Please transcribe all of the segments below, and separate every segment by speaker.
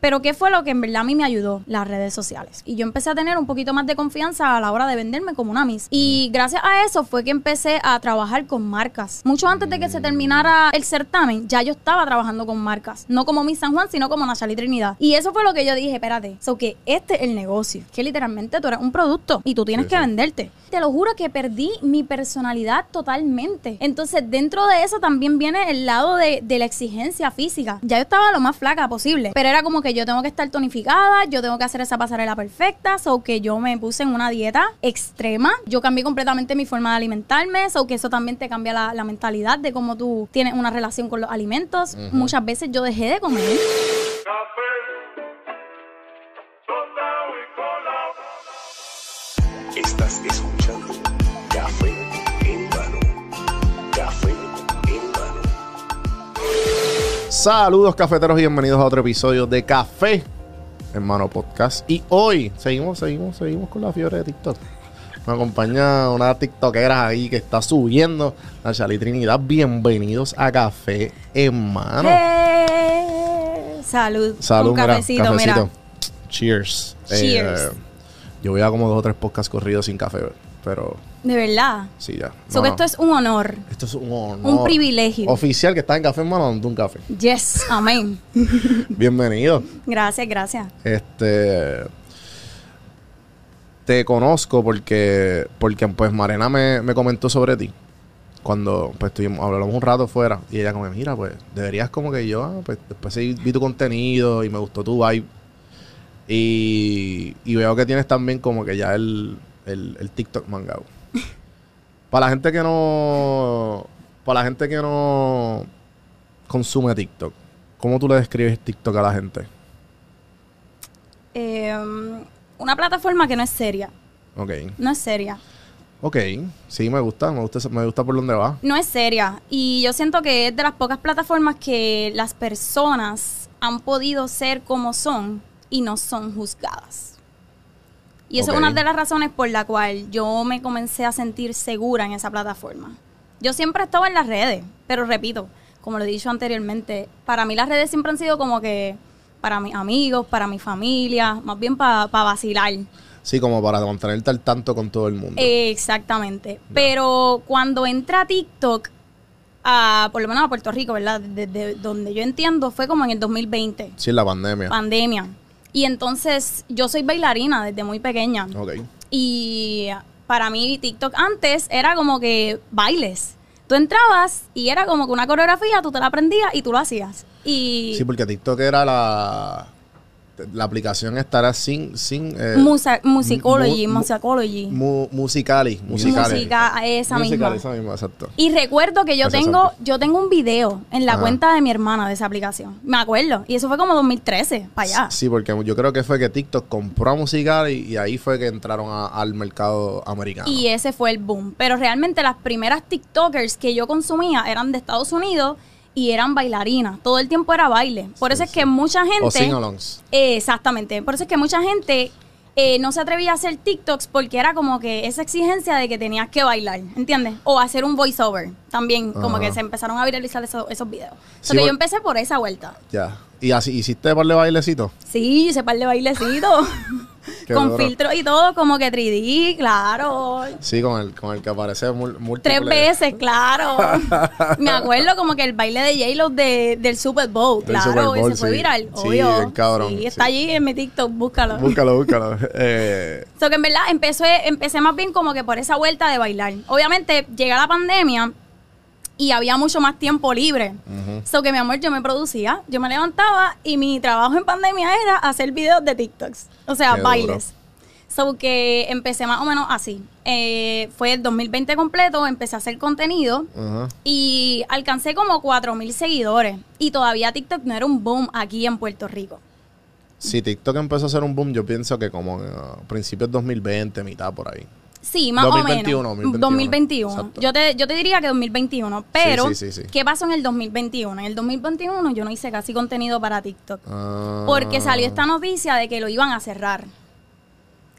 Speaker 1: Pero ¿qué fue lo que en verdad a mí me ayudó? Las redes sociales. Y yo empecé a tener un poquito más de confianza a la hora de venderme como una Miss. Y gracias a eso fue que empecé a trabajar con marcas. Mucho antes de que se terminara el certamen, ya yo estaba trabajando con marcas. No como Miss San Juan, sino como Nachali Trinidad. Y eso fue lo que yo dije, espérate, so que este es el negocio. Que literalmente tú eres un producto y tú tienes
Speaker 2: Sí,
Speaker 1: que
Speaker 2: sí.
Speaker 1: venderte. Te lo juro que perdí mi personalidad totalmente. Entonces, dentro de eso también viene el lado de, de la exigencia física. Ya yo estaba lo más flaca posible, pero era como que yo tengo que estar tonificada, yo tengo que hacer esa pasarela perfecta, so que yo me puse en una dieta extrema. Yo cambié completamente mi forma de alimentarme, so que eso también te cambia la, la mentalidad de cómo tú tienes una relación con los alimentos. Muchas veces yo dejé de comer.
Speaker 3: Estás escuchando
Speaker 2: Saludos cafeteros y bienvenidos a otro episodio de Café Hermano Podcast. Y hoy seguimos, seguimos, seguimos con la fiebre de TikTok. Me acompaña una tiktokera ahí que está subiendo, la Chali Trinidad. Bienvenidos a Café en Mano.
Speaker 1: ¡Eh! Salud.
Speaker 2: Salud,
Speaker 1: Un
Speaker 2: mira,
Speaker 1: cafecito, mira.
Speaker 2: Cheers.
Speaker 1: Cheers.
Speaker 2: Eh, yo voy a como dos o tres podcasts corridos sin café, pero
Speaker 1: De verdad.
Speaker 2: sí, ya.
Speaker 1: So que esto es un honor.
Speaker 2: Esto es un honor.
Speaker 1: Un privilegio.
Speaker 2: Oficial que está en Café en Mano, un café.
Speaker 1: Yes, amén.
Speaker 2: Bienvenido.
Speaker 1: gracias, gracias.
Speaker 2: Este. Te conozco porque. Porque pues Marena me, me comentó sobre ti. Cuando pues estuvimos, hablamos un rato fuera. Y ella como, mira, pues, deberías como que yo, ah, pues después vi tu contenido y me gustó tu vibe. Y, y veo que tienes también como que ya el, el, el TikTok mangado. Para la gente que no. Para la gente que no consume TikTok, ¿cómo tú le describes TikTok a la gente?
Speaker 1: Eh, una plataforma que no es seria.
Speaker 2: Ok.
Speaker 1: No es seria.
Speaker 2: Ok, sí, me gusta, me gusta, me gusta por dónde va.
Speaker 1: No es seria. Y yo siento que es de las pocas plataformas que las personas han podido ser como son y no son juzgadas. Y eso es una de las razones por la cual yo me comencé a sentir segura en esa plataforma. Yo siempre he estado en las redes, pero repito, como lo he dicho anteriormente, para mí las redes siempre han sido como que para mis amigos, para mi familia, más bien para vacilar.
Speaker 2: Sí, como para mantenerte al tanto con todo el mundo.
Speaker 1: Exactamente. Pero cuando entra TikTok, a, por lo menos a Puerto Rico, ¿verdad? Desde donde yo entiendo, fue como en el 2020,
Speaker 2: sí, la pandemia.
Speaker 1: pandemia. Y entonces yo soy bailarina desde muy pequeña. Y para mí TikTok antes era como que bailes. Tú entrabas y era como que una coreografía, tú te la aprendías y tú lo hacías. Y
Speaker 2: Sí, porque TikTok era la. La aplicación estará sin. sin eh,
Speaker 1: musa- musicology,
Speaker 2: mu- mu-
Speaker 1: musicology.
Speaker 2: mu- musicali. Musicali.
Speaker 1: Música, esa
Speaker 2: Musicali,
Speaker 1: misma.
Speaker 2: esa misma, exacto.
Speaker 1: Y recuerdo que yo
Speaker 2: Gracias,
Speaker 1: tengo,
Speaker 2: Santi.
Speaker 1: yo tengo un video en la
Speaker 2: Ajá.
Speaker 1: cuenta de mi hermana de esa aplicación. Me acuerdo. Y eso fue como 2013, para allá.
Speaker 2: Sí, porque yo creo que fue que TikTok compró a Musicali y ahí fue que entraron a- al mercado americano.
Speaker 1: Y ese fue el boom. Pero realmente las primeras TikTokers que yo consumía eran de Estados Unidos y eran bailarinas. Todo el tiempo era baile. Por
Speaker 2: Sí,
Speaker 1: eso es
Speaker 2: sí.
Speaker 1: que mucha gente...
Speaker 2: o sing-alongs.
Speaker 1: Eh, exactamente. Por eso es que mucha gente eh, no se atrevía a hacer TikToks porque era como que esa exigencia de que tenías que bailar, ¿entiendes? O hacer un voiceover. También, como que se empezaron a viralizar esos, esos videos.
Speaker 2: Sí,
Speaker 1: So que yo empecé por esa vuelta.
Speaker 2: Ya. ¿Y así hiciste par de bailecitos?
Speaker 1: Sí, ese par de bailecitos.
Speaker 2: Qué
Speaker 1: con
Speaker 2: duro.
Speaker 1: filtros y todo, como que 3D, claro.
Speaker 2: Sí, con el, con el que aparece múltiples.
Speaker 1: Tres veces, claro. Me acuerdo como que el baile de J-Lo de, del Super Bowl,
Speaker 2: Del
Speaker 1: claro,
Speaker 2: Super Bowl,
Speaker 1: ese fue
Speaker 2: sí.
Speaker 1: viral,
Speaker 2: Sí,
Speaker 1: obvio.
Speaker 2: bien cabrón,
Speaker 1: Sí, está
Speaker 2: sí.
Speaker 1: allí en mi TikTok, búscalo.
Speaker 2: Búscalo, búscalo. Eh,
Speaker 1: So que en verdad empecé, empecé más bien como que por esa vuelta de bailar. Obviamente llega la pandemia y había mucho más tiempo libre.
Speaker 2: ujú.
Speaker 1: So que mi amor, yo me producía, yo me levantaba y mi trabajo en pandemia era hacer videos de TikToks. O sea,
Speaker 2: Qué
Speaker 1: bailes. So que empecé más o menos así. Eh, fue el 2020 completo, empecé a hacer contenido y alcancé como 4000 seguidores. Y todavía TikTok no era un boom aquí en Puerto Rico.
Speaker 2: Si TikTok empezó a hacer un boom, yo pienso que como a principios 2020, mitad por ahí.
Speaker 1: Sí, más
Speaker 2: 2021,
Speaker 1: o menos.
Speaker 2: 2021.
Speaker 1: 2021.
Speaker 2: Exacto.
Speaker 1: Yo te, yo te diría que 2021. Pero,
Speaker 2: Sí, sí.
Speaker 1: ¿qué pasó en el 2021? En el 2021 yo no hice casi contenido para TikTok.
Speaker 2: Ah.
Speaker 1: Porque salió esta noticia de que lo iban a cerrar.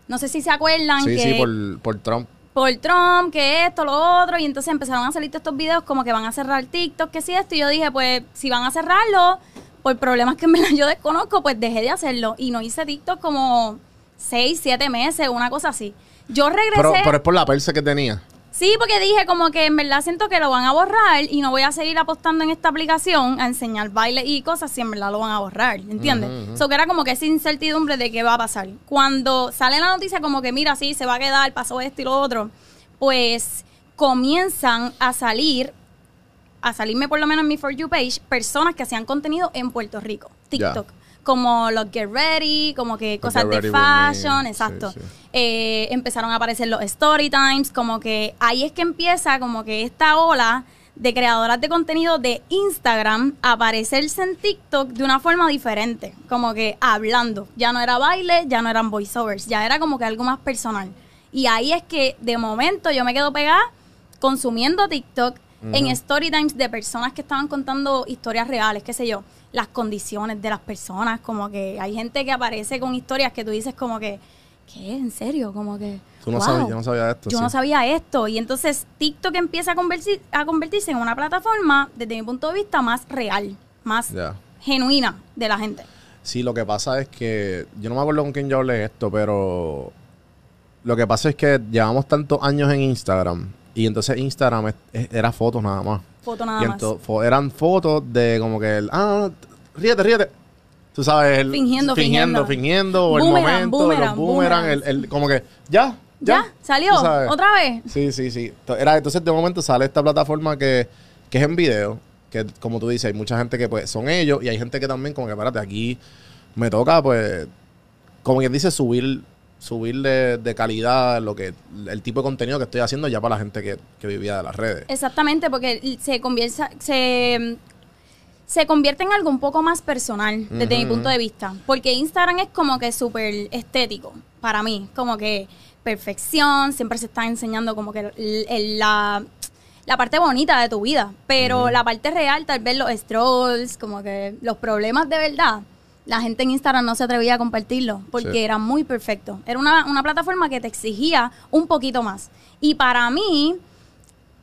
Speaker 1: No sé si se acuerdan que
Speaker 2: sí, por, por Trump.
Speaker 1: por Trump, que esto, lo otro, y entonces empezaron a salir todos estos videos como que van a cerrar TikTok, que si esto, y yo dije, pues, si van a cerrarlo, por problemas que yo desconozco, pues dejé de hacerlo y no hice TikTok como seis, siete meses, una cosa así. Yo regresé.
Speaker 2: Pero, pero es por la perse que tenía.
Speaker 1: Sí, porque dije como que en verdad siento que lo van a borrar y no voy a seguir apostando en esta aplicación a enseñar baile y cosas si en verdad lo van a borrar, ¿entiendes?
Speaker 2: Ujú, ujú.
Speaker 1: So que era como que esa incertidumbre de qué va a pasar. Cuando sale la noticia como que mira, sí, se va a quedar, pasó esto y lo otro, pues comienzan a salir, a salirme por lo menos en mi For You page, personas que hacían contenido en Puerto Rico. TikTok. Como los Get Ready, como que cosas de fashion, exacto.
Speaker 2: sí.
Speaker 1: Eh, empezaron a aparecer los story times, como que ahí es que empieza como que esta ola de creadoras de contenido de Instagram a aparecerse en TikTok de una forma diferente, como que hablando. Ya no era baile, ya no eran voiceovers, ya era como que algo más personal. Y ahí es que de momento yo me quedo pegada consumiendo TikTok en story times de personas que estaban contando historias reales, qué sé yo, las condiciones de las personas, como que hay gente que aparece con historias que tú dices como que, ¿qué? ¿En serio? Como que...
Speaker 2: Tú no
Speaker 1: wow,
Speaker 2: yo no sabía esto.
Speaker 1: Yo
Speaker 2: sí.
Speaker 1: no sabía esto. Y entonces TikTok empieza a, convertir- a convertirse en una plataforma, desde mi punto de vista, más real, más genuina de la gente.
Speaker 2: Sí, lo que pasa es que yo no me acuerdo con quién yo hablé esto, pero lo que pasa es que llevamos tantos años en Instagram y entonces Instagram era fotos nada más.
Speaker 1: Foto nada
Speaker 2: y
Speaker 1: más.
Speaker 2: fo- eran fotos de como que el, ah, ríete, ríete. Tú sabes, el,
Speaker 1: Fingiendo,
Speaker 2: fingiendo,
Speaker 1: fingiendo.
Speaker 2: fingiendo, o el
Speaker 1: Boomerang,
Speaker 2: momento,
Speaker 1: boomerang,
Speaker 2: los boomerang, el,
Speaker 1: boomerangs.
Speaker 2: el- como que, ya,
Speaker 1: ¿Ya?
Speaker 2: ya.
Speaker 1: ¿Salió? ¿Otra vez?
Speaker 2: Sí, sí, sí. Era, entonces de momento sale esta plataforma que, que es en video, que como tú dices, hay mucha gente que pues son ellos y hay gente que también como que, espérate, aquí me toca pues, como quien dice, subir subir de, de calidad lo que el tipo de contenido que estoy haciendo ya para la gente que, que vivía de las redes.
Speaker 1: Exactamente, porque se convierte, se, se convierte en algo un poco más personal desde mi punto de vista. Porque Instagram es como que súper estético para mí, como que perfección, siempre se está enseñando como que el- el- la, la parte bonita de tu vida, pero la parte real, tal vez los strolls, como que los problemas de verdad. La gente en Instagram no se atrevía a compartirlo porque
Speaker 2: Sí.
Speaker 1: era muy perfecto. Era una, una plataforma que te exigía un poquito más. Y para mí,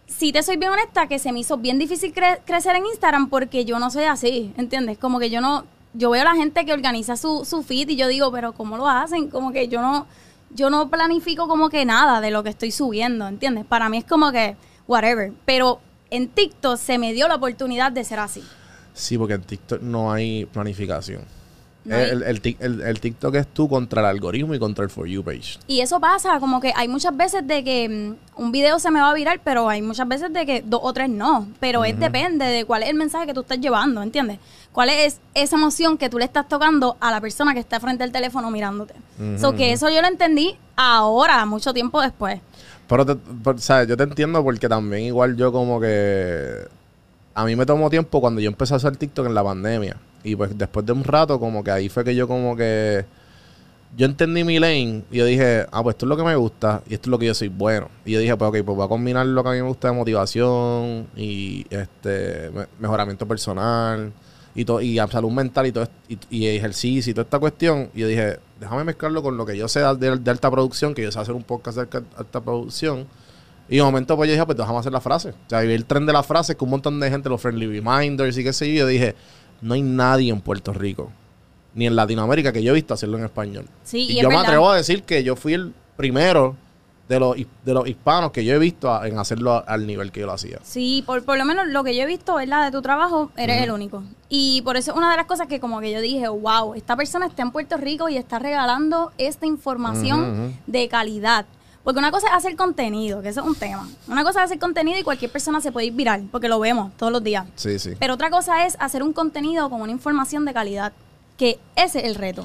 Speaker 1: si te soy bien honesta, que se me hizo bien difícil cre- crecer en Instagram porque yo no soy así, ¿entiendes? Como que yo no, yo veo a la gente que organiza su, su feed y yo digo, pero ¿cómo lo hacen? Como que yo no, yo no planifico como que nada de lo que estoy subiendo, ¿entiendes? Para mí es como que, whatever. Pero en TikTok se me dio la oportunidad de ser así.
Speaker 2: Sí, porque en TikTok no hay planificación.
Speaker 1: No hay-
Speaker 2: El, el el- el TikTok es tú contra el algoritmo y contra el For You page.
Speaker 1: Y eso pasa, como que hay muchas veces de que mm, un video se me va a virar, pero hay muchas veces de que dos o tres no. Pero es depende de cuál es el mensaje que tú estás llevando, ¿entiendes? ¿Cuál es esa emoción que tú le estás tocando a la persona que está frente al teléfono mirándote? So que eso yo lo entendí ahora, mucho tiempo después.
Speaker 2: Pero, te- pero, ¿sabes? Yo te entiendo porque también igual yo como que... A mí me tomó tiempo cuando yo empecé a hacer TikTok en la pandemia. Y pues después de un rato como que ahí fue que yo como que... Yo entendí mi lane y yo dije, ah, pues esto es lo que me gusta y esto es lo que yo soy bueno. Y yo dije, pues ok, pues voy a combinar lo que a mí me gusta de motivación y este me- mejoramiento personal y todo y salud mental y todo y, y ejercicio y toda esta cuestión. Y yo dije, déjame mezclarlo con lo que yo sé de, alta producción, que yo sé hacer un podcast de alta- producción. Y de momento pues yo dije, pues déjame hacer la frase. O sea, vi el tren de las frases con un montón de gente, los friendly reminders y qué sé yo. Yo dije, no hay nadie en Puerto Rico, ni en Latinoamérica que yo he visto hacerlo en español.
Speaker 1: Sí, y
Speaker 2: y
Speaker 1: es
Speaker 2: yo me atrevo a decir que yo fui el primero de los, de los hispanos que yo he visto a- en hacerlo a- al nivel que yo lo hacía.
Speaker 1: Sí, por, por lo menos lo que yo he visto, ¿verdad? De tu trabajo, eres el único. Y por eso es una de las cosas que como que yo dije, wow, esta persona está en Puerto Rico y está regalando esta información de calidad. Porque una cosa es hacer contenido, que eso es un tema. Una cosa es hacer contenido y cualquier persona se puede ir viral, porque lo vemos todos los días.
Speaker 2: Sí, sí.
Speaker 1: Pero otra cosa es hacer un contenido con una información de calidad, que ese es el reto.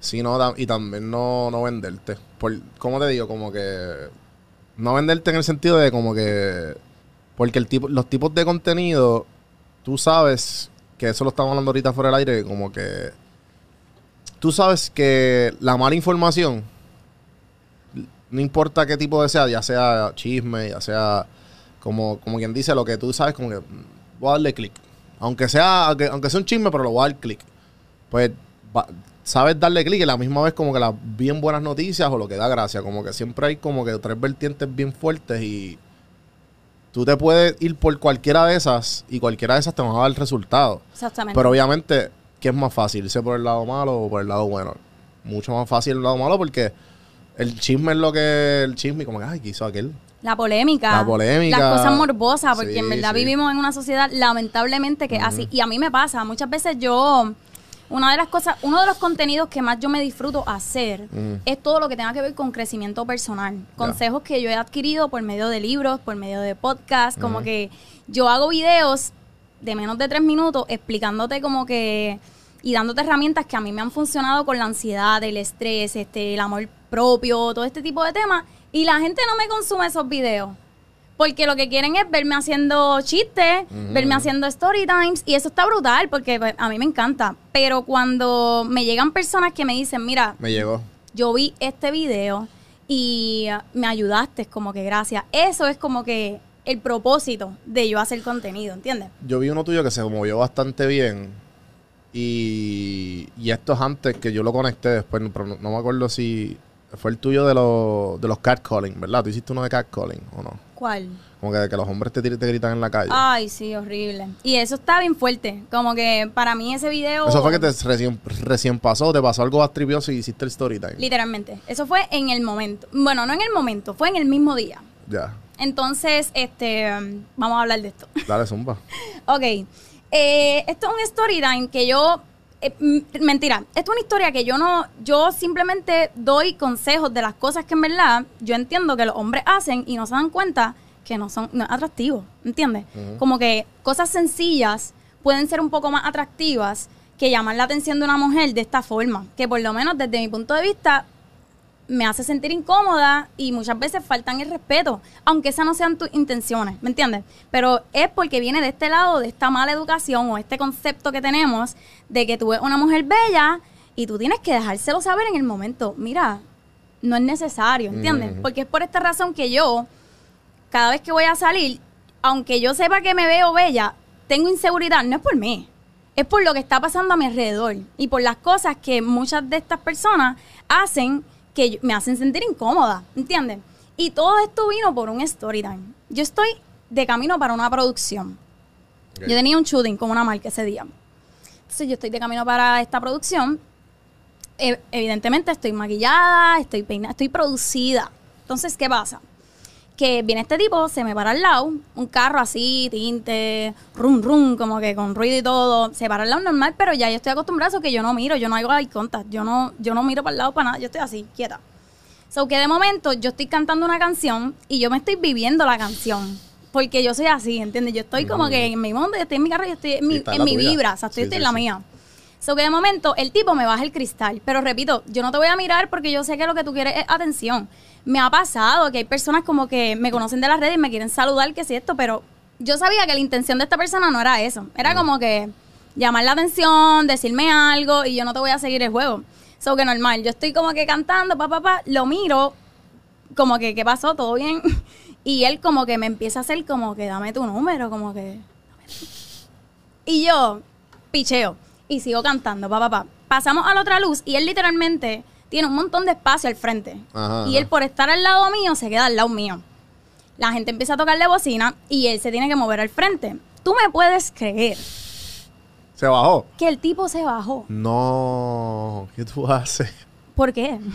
Speaker 2: Sí, no, y también no, no venderte. Por, ¿Cómo te digo? Como que. No venderte en el sentido de como que. Porque el tipo, los tipos de contenido, tú sabes que eso lo estamos hablando ahorita fuera del aire, como que. Tú sabes que la mala información, no importa qué tipo de sea, ya sea chisme, ya sea como, como quien dice lo que tú sabes, como que voy a darle clic. Aunque sea, aunque, aunque sea un chisme, pero lo voy a dar clic. Pues va- sabes darle clic y a la misma vez como que las bien buenas noticias o lo que da gracia. Como que siempre hay como que tres vertientes bien fuertes y tú te puedes ir por cualquiera de esas y cualquiera de esas te va a dar el resultado.
Speaker 1: Exactamente.
Speaker 2: Pero obviamente ¿qué es más fácil? ¿Irse por el lado malo o por el lado bueno? Mucho más fácil el lado malo porque el chisme es lo que... El chisme, como que, ay, ¿qué hizo aquel?
Speaker 1: La polémica.
Speaker 2: La polémica.
Speaker 1: Las cosas morbosas, porque
Speaker 2: Sí,
Speaker 1: en verdad
Speaker 2: sí.
Speaker 1: vivimos en una sociedad lamentablemente que así. Y a mí me pasa, muchas veces yo, una de las cosas, uno de los contenidos que más yo me disfruto hacer
Speaker 2: Ujú.
Speaker 1: es todo lo que tenga que ver con crecimiento personal. Consejos que yo he adquirido por medio de libros, por medio de podcasts, como que yo hago videos de menos de tres minutos explicándote como que y dándote herramientas que a mí me han funcionado con la ansiedad, el estrés, este, el amor propio, todo este tipo de temas. Y la gente no me consume esos videos. Porque lo que quieren es verme haciendo chistes, verme haciendo story times. Y eso está brutal porque pues, a mí me encanta. Pero cuando me llegan personas que me dicen, mira,
Speaker 2: Me llegó.
Speaker 1: yo vi este video y me ayudaste, como que gracias. Eso es como que el propósito de yo hacer contenido, ¿entiendes?
Speaker 2: Yo vi uno tuyo que se movió bastante bien. Y, y esto es antes que yo lo conecté después, pero no, no me acuerdo si fue el tuyo de los, de los catcalling, ¿verdad? ¿Tú hiciste uno de catcalling o no?
Speaker 1: ¿Cuál?
Speaker 2: Como que, que los hombres te, te gritan en la calle.
Speaker 1: Ay, sí, horrible. Y eso está bien fuerte. Como que para mí ese video...
Speaker 2: Eso fue que te recién, recién pasó, te pasó algo más tripioso y hiciste el story time.
Speaker 1: Literalmente. Eso fue en el momento. Bueno, no en el momento, fue en el mismo día.
Speaker 2: Ya,
Speaker 1: Entonces, este, um, vamos a hablar de esto.
Speaker 2: dale zumba.
Speaker 1: ok. Eh, esto es un story time que yo... eh, mentira, esto es una historia que yo no... Yo simplemente doy consejos de las cosas que en verdad yo entiendo que los hombres hacen y no se dan cuenta que no son no es atractivos, ¿entiendes? Como que cosas sencillas pueden ser un poco más atractivas que llamar la atención de una mujer de esta forma, que por lo menos desde mi punto de vista me hace sentir incómoda y muchas veces faltan el respeto, aunque esas no sean tus intenciones, ¿me entiendes? Pero es porque viene de este lado, de esta mala educación o este concepto que tenemos de que tú ves una mujer bella y tú tienes que dejárselo saber en el momento. Mira, no es necesario, ¿entiendes? Porque es por esta razón que yo, cada vez que voy a salir, aunque yo sepa que me veo bella, tengo inseguridad, no es por mí. Es por lo que está pasando a mi alrededor y por las cosas que muchas de estas personas hacen que me hacen sentir incómoda, ¿entiendes? Y todo esto vino por un story time. Yo estoy de camino para una producción. Yo tenía un shooting con una marca ese día. Entonces yo estoy de camino para esta producción. E- evidentemente estoy maquillada, estoy peinada, estoy producida. Entonces, ¿qué pasa? Que viene este tipo, se me para al lado, un carro así, tinte, rum, rum, como que con ruido y todo. Se para al lado normal, pero ya yo estoy acostumbrada a eso que yo no miro, yo no hago eye contact, yo no, yo no miro para el lado para nada, yo estoy así, quieta. So que de momento yo estoy cantando una canción y yo me estoy viviendo la canción. Porque yo soy así, ¿entiendes? Yo estoy como
Speaker 2: Ujú.
Speaker 1: que en mi mundo, yo estoy en mi carro, yo estoy en mi, en mi vibra, o sea, estoy,
Speaker 2: Sí,
Speaker 1: estoy
Speaker 2: sí,
Speaker 1: en la
Speaker 2: sí.
Speaker 1: mía. So que de momento el tipo me baja el cristal. Pero repito, yo no te voy a mirar porque yo sé que lo que tú quieres es atención. Me ha pasado que hay personas como que me conocen de las redes y me quieren saludar, que si esto, pero yo sabía que la intención de esta persona no era eso. Era como que llamar la atención, decirme algo y yo no te voy a seguir el juego. So que normal, yo estoy como que cantando, pa, pa, pa, lo miro, como que, ¿qué pasó? ¿Todo bien? Y él como que me empieza a hacer como que dame tu número, como que... Y yo, picheo, y sigo cantando, pa, pa, pa. Pasamos a la otra luz y él literalmente tiene un montón de espacio al frente.
Speaker 2: Ajá,
Speaker 1: y él por estar al lado mío se queda al lado mío. La gente empieza a tocarle bocina y él se tiene que mover al frente. Tú me puedes creer
Speaker 2: ¿Se bajó?
Speaker 1: que el tipo se bajó.
Speaker 2: No, ¿qué tú haces?
Speaker 1: ¿Por qué?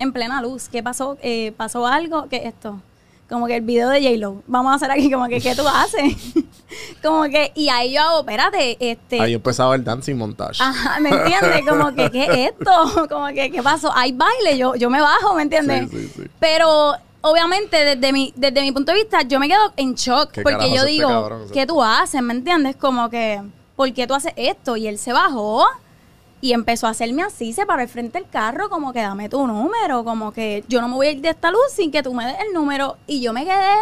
Speaker 1: En plena luz. ¿Qué pasó? Eh, ¿Pasó algo? ¿Qué es esto? Como que el video de J-Lo. Vamos a hacer aquí como que, ¿qué tú haces? como que, y ahí yo hago, espérate, este...
Speaker 2: Ahí empezaba el dancing montage.
Speaker 1: Ajá, ¿me entiendes? Como que, ¿qué es esto? Como que, ¿qué pasó? Hay baile, yo, yo me bajo, ¿me entiendes?
Speaker 2: Sí, sí, sí.
Speaker 1: Pero, obviamente, desde mi, desde mi punto de vista, yo me quedo en shock.
Speaker 2: ¿Qué
Speaker 1: porque yo
Speaker 2: este
Speaker 1: digo,
Speaker 2: cabrón?
Speaker 1: ¿qué tú haces? ¿Me entiendes? Como que, ¿por qué tú haces esto? Y él se bajó y empezó a hacerme así, se paró al frente del carro, como que dame tu número, como que yo no me voy a ir de esta luz sin que tú me des el número. Y yo me quedé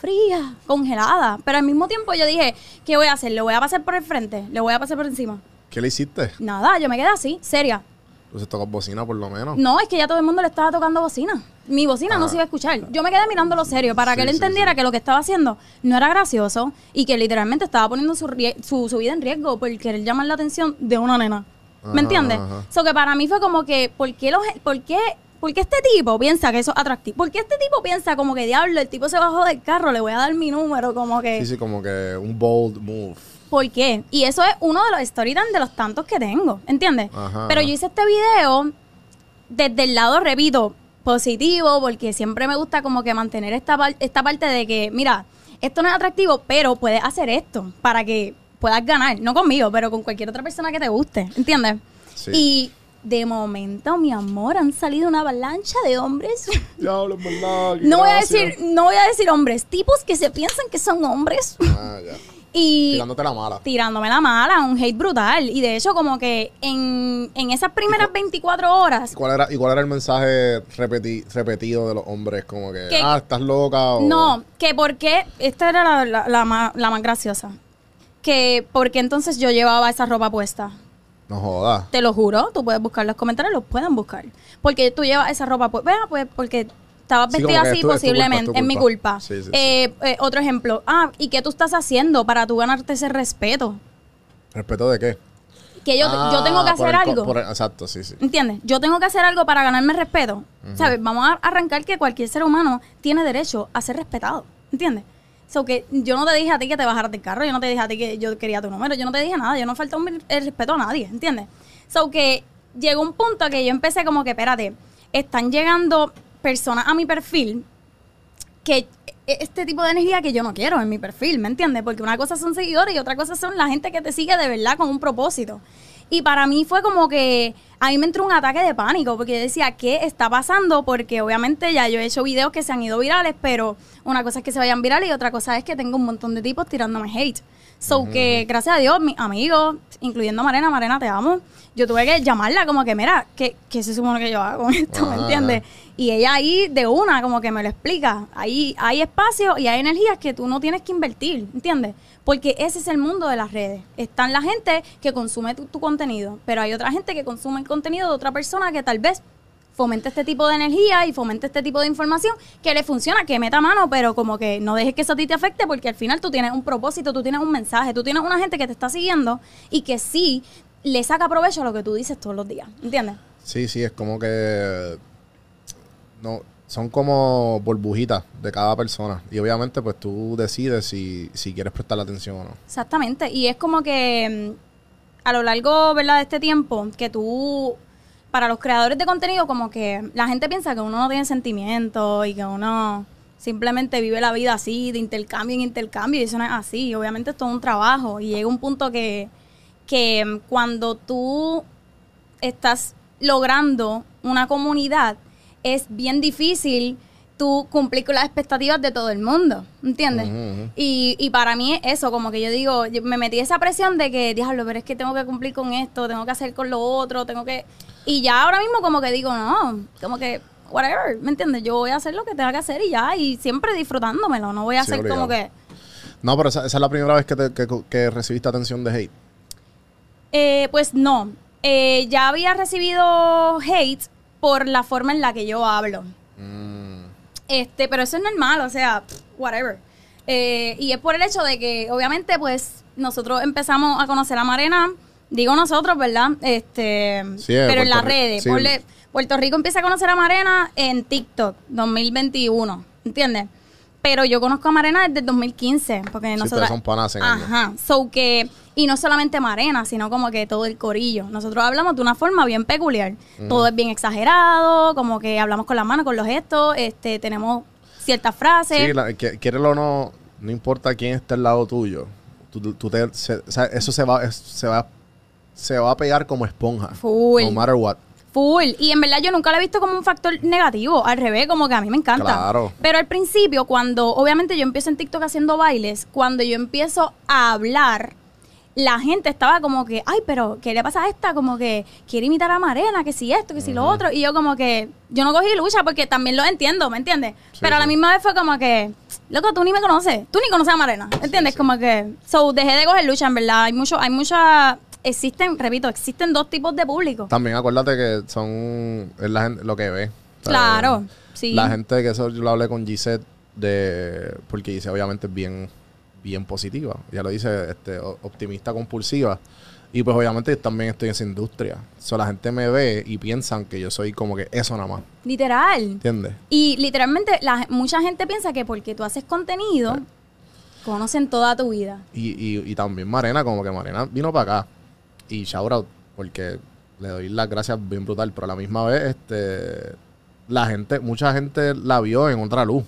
Speaker 1: fría, congelada. Pero al mismo tiempo yo dije, ¿qué voy a hacer? ¿Le voy a pasar por el frente? ¿Le voy a pasar por encima?
Speaker 2: ¿Qué le hiciste?
Speaker 1: Nada, yo me quedé así, seria.
Speaker 2: Entonces tocó bocina por lo menos.
Speaker 1: No, es que ya todo el mundo le estaba tocando bocina. Mi bocina no
Speaker 2: Ah.
Speaker 1: se iba a escuchar. Yo me quedé mirándolo serio para que él
Speaker 2: sí,
Speaker 1: entendiera
Speaker 2: sí.
Speaker 1: que lo que estaba haciendo no era gracioso y que literalmente estaba poniendo su, su, su vida en riesgo por querer llamar la atención de una nena.
Speaker 2: Ajá,
Speaker 1: ¿Me entiendes?
Speaker 2: ajá.
Speaker 1: So que para mí fue como que, ¿por qué, los, por, qué, por qué este tipo piensa que eso es atractivo? ¿Por qué este tipo piensa como que diablo, el tipo se bajó del carro, le voy a dar mi número? Como que.
Speaker 2: Sí, sí, como que un bold move.
Speaker 1: por qué. Y eso es uno de los storytelling de los tantos que tengo, ¿entiendes?
Speaker 2: Ajá,
Speaker 1: Pero yo hice este video desde el lado, repito, positivo, porque siempre me gusta como que mantener esta, par- esta parte de que, mira, esto no es atractivo, pero puedes hacer esto para que puedas ganar. No conmigo, pero con cualquier otra persona que te guste, ¿entiendes?
Speaker 2: Sí.
Speaker 1: Y de momento, mi amor, han salido una avalancha de hombres.
Speaker 2: Diablo, verdad.
Speaker 1: No voy a decir, no voy a decir hombres, tipos que se piensan que son hombres
Speaker 2: Ah, ya.
Speaker 1: y
Speaker 2: Tirándote la mala.
Speaker 1: tirándome la mala, un hate brutal. Y de hecho, como que en, en esas primeras 24 horas,
Speaker 2: ¿Y cuál era, y cuál era el mensaje repeti- repetido de los hombres? Como que,
Speaker 1: Que-
Speaker 2: ah, estás loca o...
Speaker 1: no, que por qué, esta era la, la- la más, la más graciosa, que por qué entonces yo llevaba esa ropa puesta.
Speaker 2: No jodas.
Speaker 1: Te lo juro, tú puedes buscar los comentarios, los pueden buscar. Porque tú llevas esa ropa puesta, pues porque estabas
Speaker 2: Sí,
Speaker 1: vestida así
Speaker 2: es tu
Speaker 1: posiblemente, es mi
Speaker 2: culpa. Sí, sí.
Speaker 1: Eh, eh, otro ejemplo, ah, ¿y qué tú estás haciendo para tú ganarte ese respeto?
Speaker 2: ¿Respeto de qué?
Speaker 1: Que yo, yo tengo que
Speaker 2: Ah,
Speaker 1: hacer
Speaker 2: el
Speaker 1: algo.
Speaker 2: por el- exacto, sí, sí.
Speaker 1: ¿Entiendes? Yo tengo que hacer algo para ganarme respeto. ¿Sabes? Vamos a arrancar que cualquier ser humano tiene derecho a ser respetado. ¿Entiendes? So que yo no te dije a ti que te bajaras del carro, yo no te dije a ti que yo quería tu número, yo no te dije nada, yo no falté el respeto a nadie, ¿entiendes? So que llegó un punto que yo empecé como que, espérate, están llegando personas a mi perfil que e- este tipo de energía que yo no quiero en mi perfil, ¿me entiendes? Porque una cosa son seguidores y otra cosa son la gente que te sigue de verdad con un propósito. Y para mí fue como que a mí me entró un ataque de pánico porque yo decía, ¿qué está pasando? Porque obviamente ya yo he hecho videos que se han ido virales, pero una cosa es que se vayan virales y otra cosa es que tengo un montón de tipos tirándome hate. So que gracias a Dios, mis amigos, incluyendo a Marena, Marena, te amo. Yo tuve que llamarla como que, mira, ¿qué, qué se supone que yo hago con esto? ¿Me
Speaker 2: Ajá.
Speaker 1: entiendes? Y ella ahí de una como que me lo explica. Ahí hay espacio y hay energías que tú no tienes que invertir, ¿entiendes? Porque ese es el mundo de las redes. Están la gente que consume tu, tu contenido, pero hay otra gente que consume el contenido de otra persona que tal vez fomente este tipo de energía y fomente este tipo de información que le funciona, que meta mano, pero como que no dejes que eso a ti te afecte porque al final tú tienes un propósito, tú tienes un mensaje, tú tienes una gente que te está siguiendo y que sí le saca provecho a lo que tú dices todos los días, ¿entiendes?
Speaker 2: Sí, sí, es como que... No, son como burbujitas de cada persona. Y obviamente, pues tú decides si, si quieres prestarle atención o no.
Speaker 1: Exactamente. Y es como que mm, a lo largo, ¿verdad?, de este tiempo, que tú, para los creadores de contenido, como que la gente piensa que uno no tiene sentimientos y que uno simplemente vive la vida así, de intercambio en intercambio, y eso no es así. Obviamente es un trabajo y llega un punto que, que mm, cuando tú estás logrando una comunidad, es bien difícil tú cumplir con las expectativas de todo el mundo, ¿entiendes? Y, y para mí es eso, como que yo digo, yo me metí esa presión de que, diablo, pero es que tengo que cumplir con esto, tengo que hacer con lo otro, tengo que... Y ya ahora mismo como que digo, no, como que, whatever, ¿me entiendes? Yo voy a hacer lo que tenga que hacer y ya, y siempre disfrutándomelo, no voy a
Speaker 2: Sí,
Speaker 1: hacer como que...
Speaker 2: No, pero esa, esa es la primera vez que, te- que, que recibiste atención de hate.
Speaker 1: Eh, pues no, Eh, ya había recibido hate por la forma en la que yo hablo.
Speaker 2: Mm,
Speaker 1: Este, pero eso es normal, o sea, whatever. Eh, y es por el hecho de que, obviamente, pues, nosotros empezamos a conocer a Marena, digo nosotros, ¿verdad? Este,
Speaker 2: Sí,
Speaker 1: pero en las redes.
Speaker 2: sí.
Speaker 1: Puerto Rico empieza a conocer a Marena en TikTok, 2021, ¿entiendes? Pero yo conozco a Marena desde el 2015, porque
Speaker 2: Sí,
Speaker 1: nosotros...
Speaker 2: son panas años.
Speaker 1: Ajá, so que... Y no solamente Marena, sino como que todo el corillo. Nosotros hablamos de una forma bien peculiar. Todo es bien exagerado, como que hablamos con las manos, con los gestos, este, tenemos ciertas frases.
Speaker 2: Sí, la, que, o no, no importa quién esté al lado tuyo. Tú, tú te- se- o sea, eso se va, es- se va se va a pegar como esponja.
Speaker 1: Full.
Speaker 2: No matter what.
Speaker 1: Full. Y en verdad yo nunca lo he visto como un factor negativo. Al revés, como que a mí me encanta.
Speaker 2: Claro.
Speaker 1: Pero al principio, cuando obviamente yo empiezo en TikTok haciendo bailes, cuando yo empiezo a hablar, la gente estaba como que, ay, pero ¿qué le pasa a esta? Como que quiere imitar a Marena, que si esto, que si lo otro. Y yo como que, yo no cogí lucha porque también lo entiendo, ¿me entiendes?
Speaker 2: Sí,
Speaker 1: pero a la misma vez fue como que, loco, tú ni me conoces, tú ni conoces a Marena, ¿entiendes?
Speaker 2: sí.
Speaker 1: Como que, so, dejé de coger lucha, en verdad. Hay mucho, hay mucha, existen, repito, existen dos tipos de público.
Speaker 2: También acuérdate que son es la gente, lo que ve.
Speaker 1: Claro, sí.
Speaker 2: La gente que eso yo lo hablé con Gisette de porque Gisette obviamente es bien bien positiva. Ya lo dice este optimista compulsiva. Y pues obviamente también estoy en esa industria. O sea, la gente me ve y piensan que yo soy como que eso nada más.
Speaker 1: Literal.
Speaker 2: ¿Entiendes?
Speaker 1: Y literalmente la, mucha gente piensa que porque tú haces contenido, Conocen toda tu vida.
Speaker 2: Y, y, y también Marena, como que Marena vino para acá. Y shout out, porque le doy las gracias bien brutal. Pero a la misma vez, este la gente, mucha gente la vio en otra luz.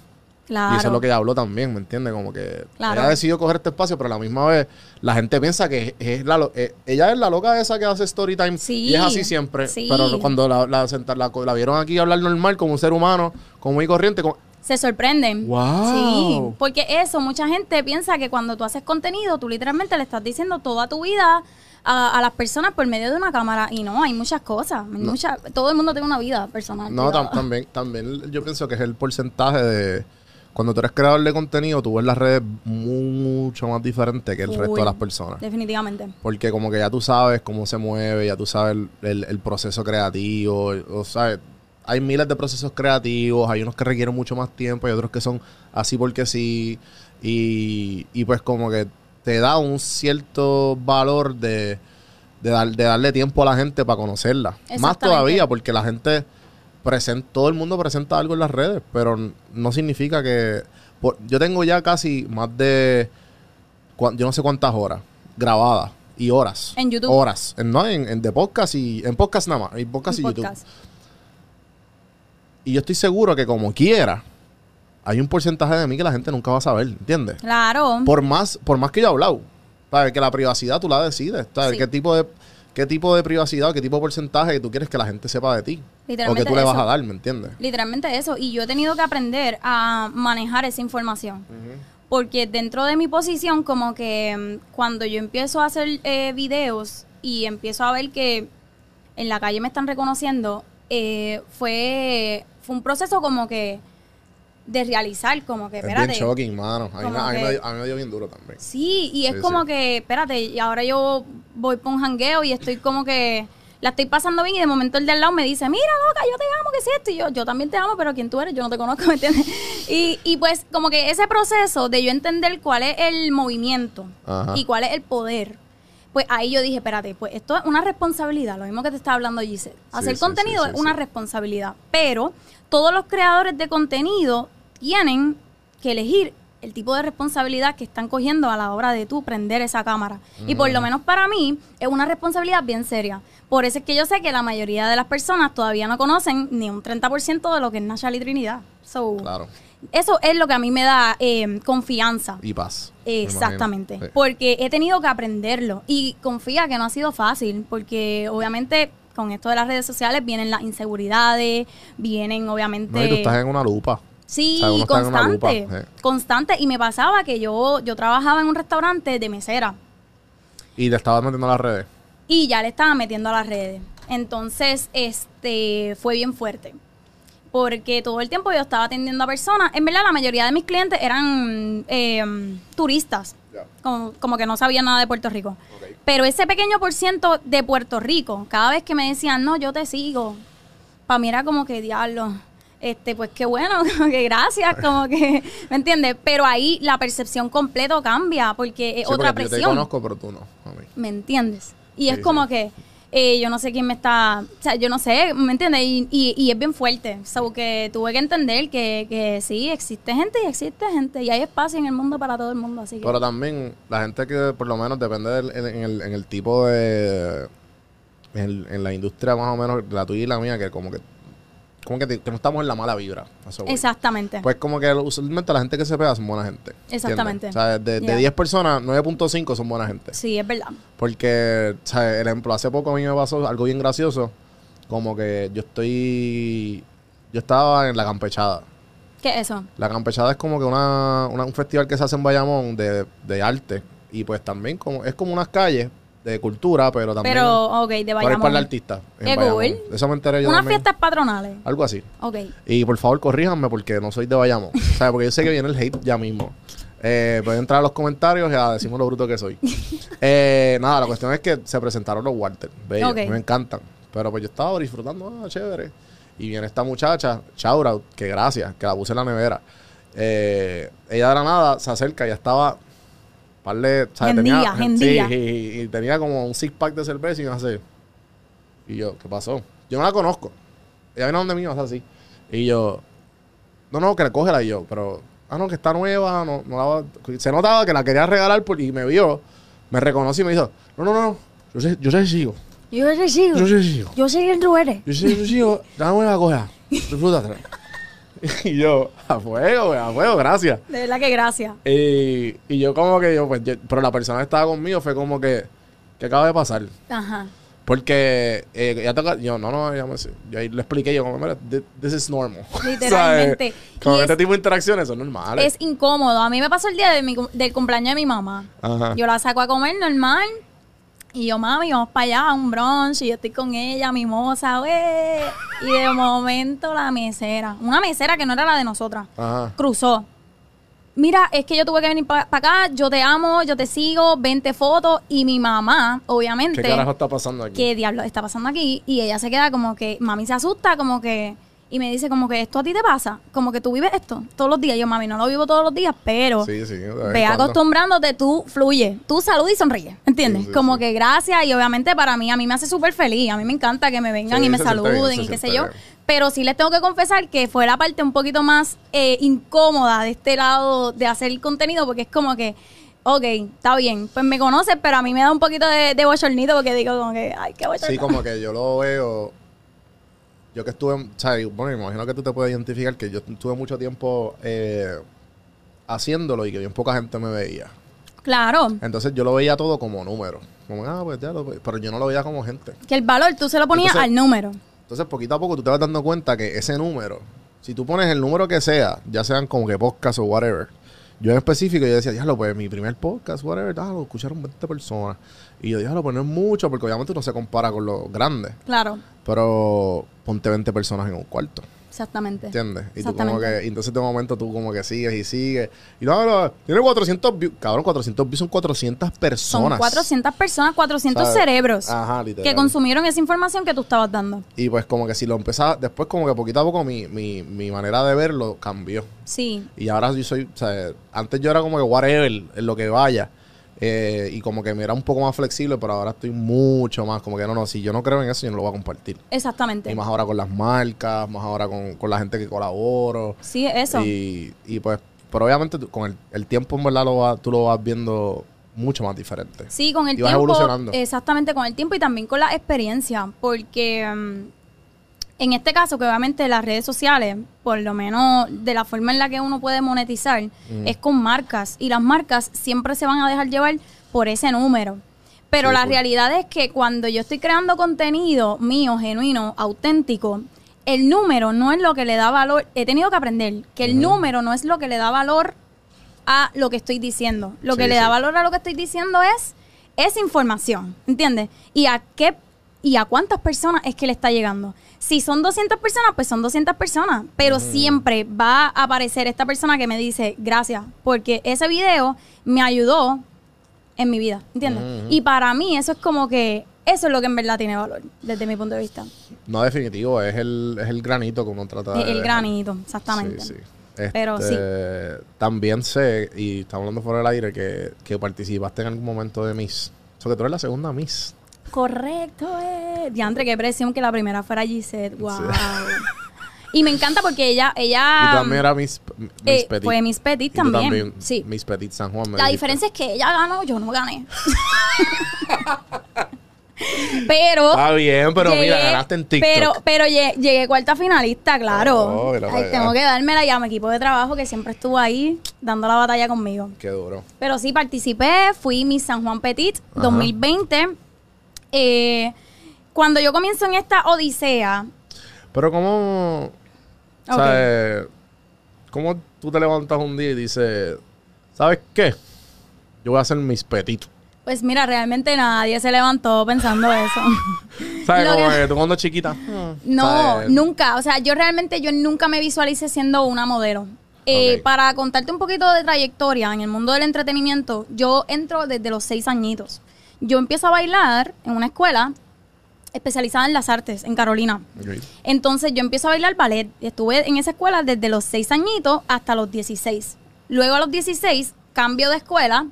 Speaker 1: Claro.
Speaker 2: Y eso es lo que ella habló también, ¿me entiendes? Como que
Speaker 1: Claro.
Speaker 2: ella decidió coger este espacio, pero a la misma vez la gente piensa que es, la lo- eh, ella es la loca esa que hace story time
Speaker 1: Sí.
Speaker 2: y es así siempre.
Speaker 1: Sí.
Speaker 2: Pero cuando la, la- la vieron aquí hablar normal como un ser humano, como muy corriente, como,
Speaker 1: Se sorprenden.
Speaker 2: ¡Wow!
Speaker 1: Sí, porque eso, mucha gente piensa que cuando tú haces contenido, tú literalmente le estás diciendo toda tu vida a, a las personas por medio de una cámara. Y no, hay muchas cosas. hay muchas- todo el mundo tiene una vida personal.
Speaker 2: No, tam- también, también yo pienso que es el porcentaje de... Cuando tú eres creador de contenido, tú ves las redes mucho más diferente que el resto de las personas.
Speaker 1: Definitivamente.
Speaker 2: Porque como que ya tú sabes cómo se mueve, ya tú sabes el, el- el proceso creativo, o sea, hay miles de procesos creativos, hay unos que requieren mucho más tiempo, hay otros que son así porque sí, y, y pues como que te da un cierto valor de, de, dar- de darle tiempo a la gente para conocerla. Más todavía porque la gente, presenta, todo el mundo presenta algo en las redes, pero no significa que... por- yo tengo ya casi más de yo no sé cuántas horas grabadas y horas.
Speaker 1: En YouTube.
Speaker 2: Horas. En, no, en, en de podcast y en podcast nada más. En podcast y YouTube. Y yo estoy seguro que como quiera, hay un porcentaje de mí que la gente nunca va a saber, ¿entiendes?
Speaker 1: Claro.
Speaker 2: Por más, por más que yo he hablado. ¿Sabes? Que la privacidad tú la decides. ¿Sabes?
Speaker 1: Sí.
Speaker 2: ¿Qué tipo de qué tipo de privacidad o qué tipo de porcentaje tú quieres que la gente sepa de ti? O que tú le vas
Speaker 1: eso.
Speaker 2: a dar, ¿me entiendes?
Speaker 1: Literalmente eso. Y yo he tenido que aprender a manejar esa información. Porque dentro de mi posición, como que mm, cuando yo empiezo a hacer eh, videos y empiezo a ver que en la calle me están reconociendo, eh, fue, fue un proceso como que de realizar, como que,
Speaker 2: Es
Speaker 1: espérate.
Speaker 2: bien shocking, mano. A mí, me, a, mí me, dio- a mí me dio bien duro también.
Speaker 1: Sí, y es
Speaker 2: Sí,
Speaker 1: como
Speaker 2: sí.
Speaker 1: que, espérate, y ahora yo voy por un jangueo y estoy como que la estoy pasando bien y de momento el de al lado me dice, mira, loca, yo te amo, que es esto? Y yo, yo también te amo, pero ¿quién tú eres? Yo no te conozco, ¿me entiendes? Y, y pues como que ese proceso de yo entender cuál es el movimiento
Speaker 2: Ajá.
Speaker 1: y cuál es el poder, pues ahí yo dije, espérate, pues esto es una responsabilidad, lo mismo que te estaba hablando Giselle. Hacer
Speaker 2: sí,
Speaker 1: contenido
Speaker 2: sí, sí,
Speaker 1: es una responsabilidad, pero todos los creadores de contenido tienen que elegir el tipo de responsabilidad que están cogiendo a la hora de tú prender esa cámara. Y por lo menos para mí es una responsabilidad bien seria. Por eso es que yo sé que la mayoría de las personas todavía no conocen ni un 30% de lo que es Nachal y Trinidad. So,
Speaker 2: Claro.
Speaker 1: Eso es lo que a mí me da eh, confianza.
Speaker 2: Y paz.
Speaker 1: Exactamente.
Speaker 2: Sí.
Speaker 1: Porque he tenido que aprenderlo. Y confía que no ha sido fácil, porque obviamente con esto de las redes sociales vienen las inseguridades, vienen obviamente...
Speaker 2: No, y tú estás en una lupa.
Speaker 1: Sí,
Speaker 2: O sea,
Speaker 1: constante.
Speaker 2: lupa, sí.
Speaker 1: Constante. Y me pasaba que yo, yo trabajaba en un restaurante de mesera
Speaker 2: Y te estabas metiendo a las redes.
Speaker 1: y ya le estaba metiendo a las redes. Entonces, este, fue bien fuerte. Porque todo el tiempo yo estaba atendiendo a personas. En verdad, la mayoría de mis clientes eran eh, turistas. Como, como que no sabían nada de Puerto Rico. Pero ese pequeño por ciento de Puerto Rico, cada vez que me decían, no, yo te sigo, para mí era como que diablo. Este, pues qué bueno, como que gracias, como que, ¿me entiendes? Pero ahí la percepción completo cambia porque es
Speaker 2: Sí,
Speaker 1: otra
Speaker 2: porque Yo te conozco, pero tú no. A mí.
Speaker 1: ¿Me entiendes? Y
Speaker 2: Sí,
Speaker 1: es como
Speaker 2: sí.
Speaker 1: que eh, yo no sé quién me está, o sea, yo no sé, ¿me entiendes? Y, y, y es bien fuerte, so que tuve que entender que, que sí, existe gente y existe gente y hay espacio en el mundo para todo el mundo, así que...
Speaker 2: Pero también la gente que por lo menos depende del, en, el, en el tipo de... En, en la industria más o menos, la tuya y la mía, que como que... Como que, te- estamos en la mala vibra. eso.
Speaker 1: Exactamente.
Speaker 2: Pues como que usualmente la gente que se pega son buena gente. ¿entiendes?
Speaker 1: Exactamente.
Speaker 2: O sea, de, de
Speaker 1: Ya.
Speaker 2: 10 personas, 9.5 son buena gente.
Speaker 1: sí, es verdad.
Speaker 2: Porque, o sea, el ejemplo, hace poco a mí me pasó algo bien gracioso. Como que yo estoy... Yo estaba en La Campechada.
Speaker 1: ¿Qué es eso?
Speaker 2: La Campechada es como que una, una- un festival que se hace en Bayamón de, de arte. Y pues también como es como unas calles de cultura, pero también
Speaker 1: Pero, ok, de Bayamón.
Speaker 2: para el artista.
Speaker 1: Qué cool.
Speaker 2: Eso me enteré yo
Speaker 1: Unas
Speaker 2: también.
Speaker 1: fiestas patronales.
Speaker 2: Algo así.
Speaker 1: Ok.
Speaker 2: Y por favor, corríjanme porque no soy de Bayamón. o sea, porque yo sé que viene el hate ya mismo. Eh, pueden entrar a los comentarios y a decirme lo bruto que soy. Eh, nada, la cuestión es que se presentaron los Walter. Bellos, me encantan. Pero pues yo estaba disfrutando, ah, chévere. Y viene esta muchacha, out, que gracias, que la puse en la nevera. Eh, ella de la nada se acerca y ya estaba. Parle, ¿sabes?
Speaker 1: Gendía,
Speaker 2: tenía,
Speaker 1: gendía.
Speaker 2: Sí, y, y tenía como un six pack de cerveza y me hace. Y yo, ¿qué pasó? Yo no la conozco. Ella vino donde mí, o sea, así. Y yo, no, no, que le cógela y yo, pero ah, no, que está nueva, no, no la va- se notaba que la quería regalar por- y me vio, me reconoció y me dijo, no, no, no, yo sé, yo sé sigo,
Speaker 1: Yo te sigo.
Speaker 2: yo sé sigo,
Speaker 1: Yo sé quién tú eres.
Speaker 2: yo sé yo sigo, dame la coja, disfrútatela. y yo, a fuego, a fuego, gracias.
Speaker 1: De verdad que gracias.
Speaker 2: Y, y yo como que yo, pues, yo- pero la persona que estaba conmigo fue como que, ¿qué acaba de pasar?
Speaker 1: Ajá.
Speaker 2: Porque eh, ya toca, yo, no, no, ya me, yo ahí le expliqué, yo como, mira, thi- this is normal.
Speaker 1: Literalmente. Y
Speaker 2: este
Speaker 1: es-
Speaker 2: tipo de interacciones son normales.
Speaker 1: Es incómodo. A mí me pasó el día de mi del cumpleaños de mi mamá.
Speaker 2: Ajá.
Speaker 1: Yo la saco a comer normal. Y yo, mami, vamos para allá a un brunch. Y yo estoy con ella, mimosa, güey. Y de momento la mesera, una mesera que no era la de nosotras,
Speaker 2: Ajá.
Speaker 1: cruzó. Mira, es que yo tuve que venir para acá. Yo te amo, yo te sigo, 20 fotos. Y mi mamá, obviamente.
Speaker 2: ¿Qué carajo está pasando aquí?
Speaker 1: ¿qué diablo está pasando aquí? Y ella se queda como que, mami se asusta, como que, y me dice como que esto a ti te pasa, como que tú vives esto todos los días. Yo, mami, no lo vivo todos los días, pero
Speaker 2: Sí, sí.
Speaker 1: ve acostumbrándote, tú fluye, tú salud y sonríe, ¿entiendes?
Speaker 2: Sí,
Speaker 1: como que gracias y obviamente para mí, a mí me hace súper feliz, a mí me encanta que me vengan y me
Speaker 2: bien,
Speaker 1: saluden y qué sé yo. Pero sí les tengo que confesar que fue la parte un poquito más eh, incómoda de este lado de hacer el contenido, porque es como que, ok, está bien, pues me conoces, pero a mí me da un poquito de, de bochornito porque digo como que, ay, qué bochorno.
Speaker 2: Sí, como que yo lo veo. Yo que estuve, o sea, bueno, me imagino que tú te puedes identificar que yo estuve mucho tiempo eh, haciéndolo y que bien poca gente me veía.
Speaker 1: Claro,
Speaker 2: Entonces yo lo veía todo como número. Como, ah, pues ya lo Pero yo no lo veía como gente.
Speaker 1: que el valor tú se lo ponías
Speaker 2: Entonces-
Speaker 1: al número.
Speaker 2: Entonces, poquito a poco tú te vas dando cuenta que ese número, si tú pones el número que sea, ya sean como que podcast o whatever, yo en específico yo decía, diablo, pues mi primer podcast, whatever, ah, lo escucharon 20 personas. Y yo, diablo, pues no es mucho, porque obviamente no se compara con los grandes.
Speaker 1: Claro,
Speaker 2: Pero ponte 20 personas en un cuarto,
Speaker 1: exactamente.
Speaker 2: ¿entiendes? Y tú como
Speaker 1: Exactamente.
Speaker 2: que, y entonces de momento tú como que sigues y sigues. Y no, no, tiene 400 views. Cabrón, 400 views son 400 personas.
Speaker 1: Son 400 personas, 400
Speaker 2: ¿sabes?
Speaker 1: cerebros
Speaker 2: Ajá, literal.
Speaker 1: que consumieron esa información que tú estabas dando.
Speaker 2: Y pues como que si lo empezaba, después como que poquito a poco mi, mi, mi manera de verlo cambió.
Speaker 1: Sí,
Speaker 2: Y ahora yo soy, o sea, antes yo era como que whatever, en lo que vaya. Eh, y como que me era un poco más flexible, pero ahora estoy mucho más como que no, no, si yo no creo en eso, yo no lo voy a compartir.
Speaker 1: exactamente.
Speaker 2: Y más ahora con las marcas, más ahora con, con la gente que colaboro.
Speaker 1: Sí, eso.
Speaker 2: Y, y pues, pero obviamente tú- con el, el tiempo en verdad lo va- tú lo vas viendo mucho más diferente.
Speaker 1: Sí, con el
Speaker 2: Y vas
Speaker 1: tiempo.
Speaker 2: evolucionando.
Speaker 1: Exactamente, con el tiempo y también con la experiencia. Porque mm, en este caso, que obviamente las redes sociales, por lo menos de la forma en la que uno puede monetizar, es con marcas. Y las marcas siempre se van a dejar llevar por ese número. Pero
Speaker 2: Sí,
Speaker 1: la realidad es que cuando yo estoy creando contenido mío, genuino, auténtico, el número no es lo que le da valor. He tenido que aprender que el número no es lo que le da valor a lo que estoy diciendo. Lo que le
Speaker 2: sí.
Speaker 1: da valor a lo que estoy diciendo es esa información, ¿entiendes? Y a qué y a cuántas personas es que le está llegando. Si son 200 personas, pues son 200 personas, pero siempre va a aparecer esta persona que me dice, "Gracias, porque ese video me ayudó en mi vida", ¿entiendes?
Speaker 2: Ujú.
Speaker 1: Y para mí eso es como que eso es lo que en verdad tiene valor desde mi punto de vista.
Speaker 2: No definitivo, es el, es el granito que uno trata de
Speaker 1: El,
Speaker 2: dejar.
Speaker 1: granito, exactamente.
Speaker 2: Sí, sí.
Speaker 1: Pero
Speaker 2: Este, También sé, y estamos hablando fuera del aire, que, que participaste en algún momento de Miss. O sea, que tú eres la segunda Miss.
Speaker 1: Correcto, eh. Diantre, qué presión que la primera fuera Gisette. Wow. Y me encanta porque ella, ella.
Speaker 2: y también eras Miss, Miss
Speaker 1: eh,
Speaker 2: Petit.
Speaker 1: fue Miss Petit
Speaker 2: tú
Speaker 1: también, sí.
Speaker 2: Miss Petit San Juan.
Speaker 1: La diferencia es que ella ganó, yo no gané. pero.
Speaker 2: Está bien, pero mira, ganaste en TikTok.
Speaker 1: Pero, pero llegué, llegué cuarta finalista, claro.
Speaker 2: Oh,
Speaker 1: Ay, tengo que dármela ya a mi equipo de trabajo que siempre estuvo ahí dando la batalla conmigo.
Speaker 2: Qué duro.
Speaker 1: Pero sí participé, fui Miss San Juan Petit
Speaker 2: Ajá.
Speaker 1: 2020. Eh, cuando yo comienzo en esta odisea,
Speaker 2: Pero ¿cómo...
Speaker 1: Ok.
Speaker 2: ¿Sabes? ¿Cómo tú te levantas un día y dices, ¿sabes qué? Yo voy a hacer Miss Petit.
Speaker 1: pues mira, realmente nadie se levantó pensando eso.
Speaker 2: ¿Sabes?
Speaker 1: Lo
Speaker 2: Como
Speaker 1: que-
Speaker 2: tú cuando chiquita.
Speaker 1: No,
Speaker 2: ¿sabes?
Speaker 1: nunca. O sea, yo realmente yo nunca me visualicé siendo una modelo. Eh. Para contarte un poquito de trayectoria en el mundo del entretenimiento, yo entro desde los seis añitos. Yo empiezo a bailar en una escuela especializada en las artes en Carolina. Entonces yo empiezo a bailar ballet. Estuve en esa escuela desde los 6 añitos hasta los 16. Luego a los 16 cambio de escuela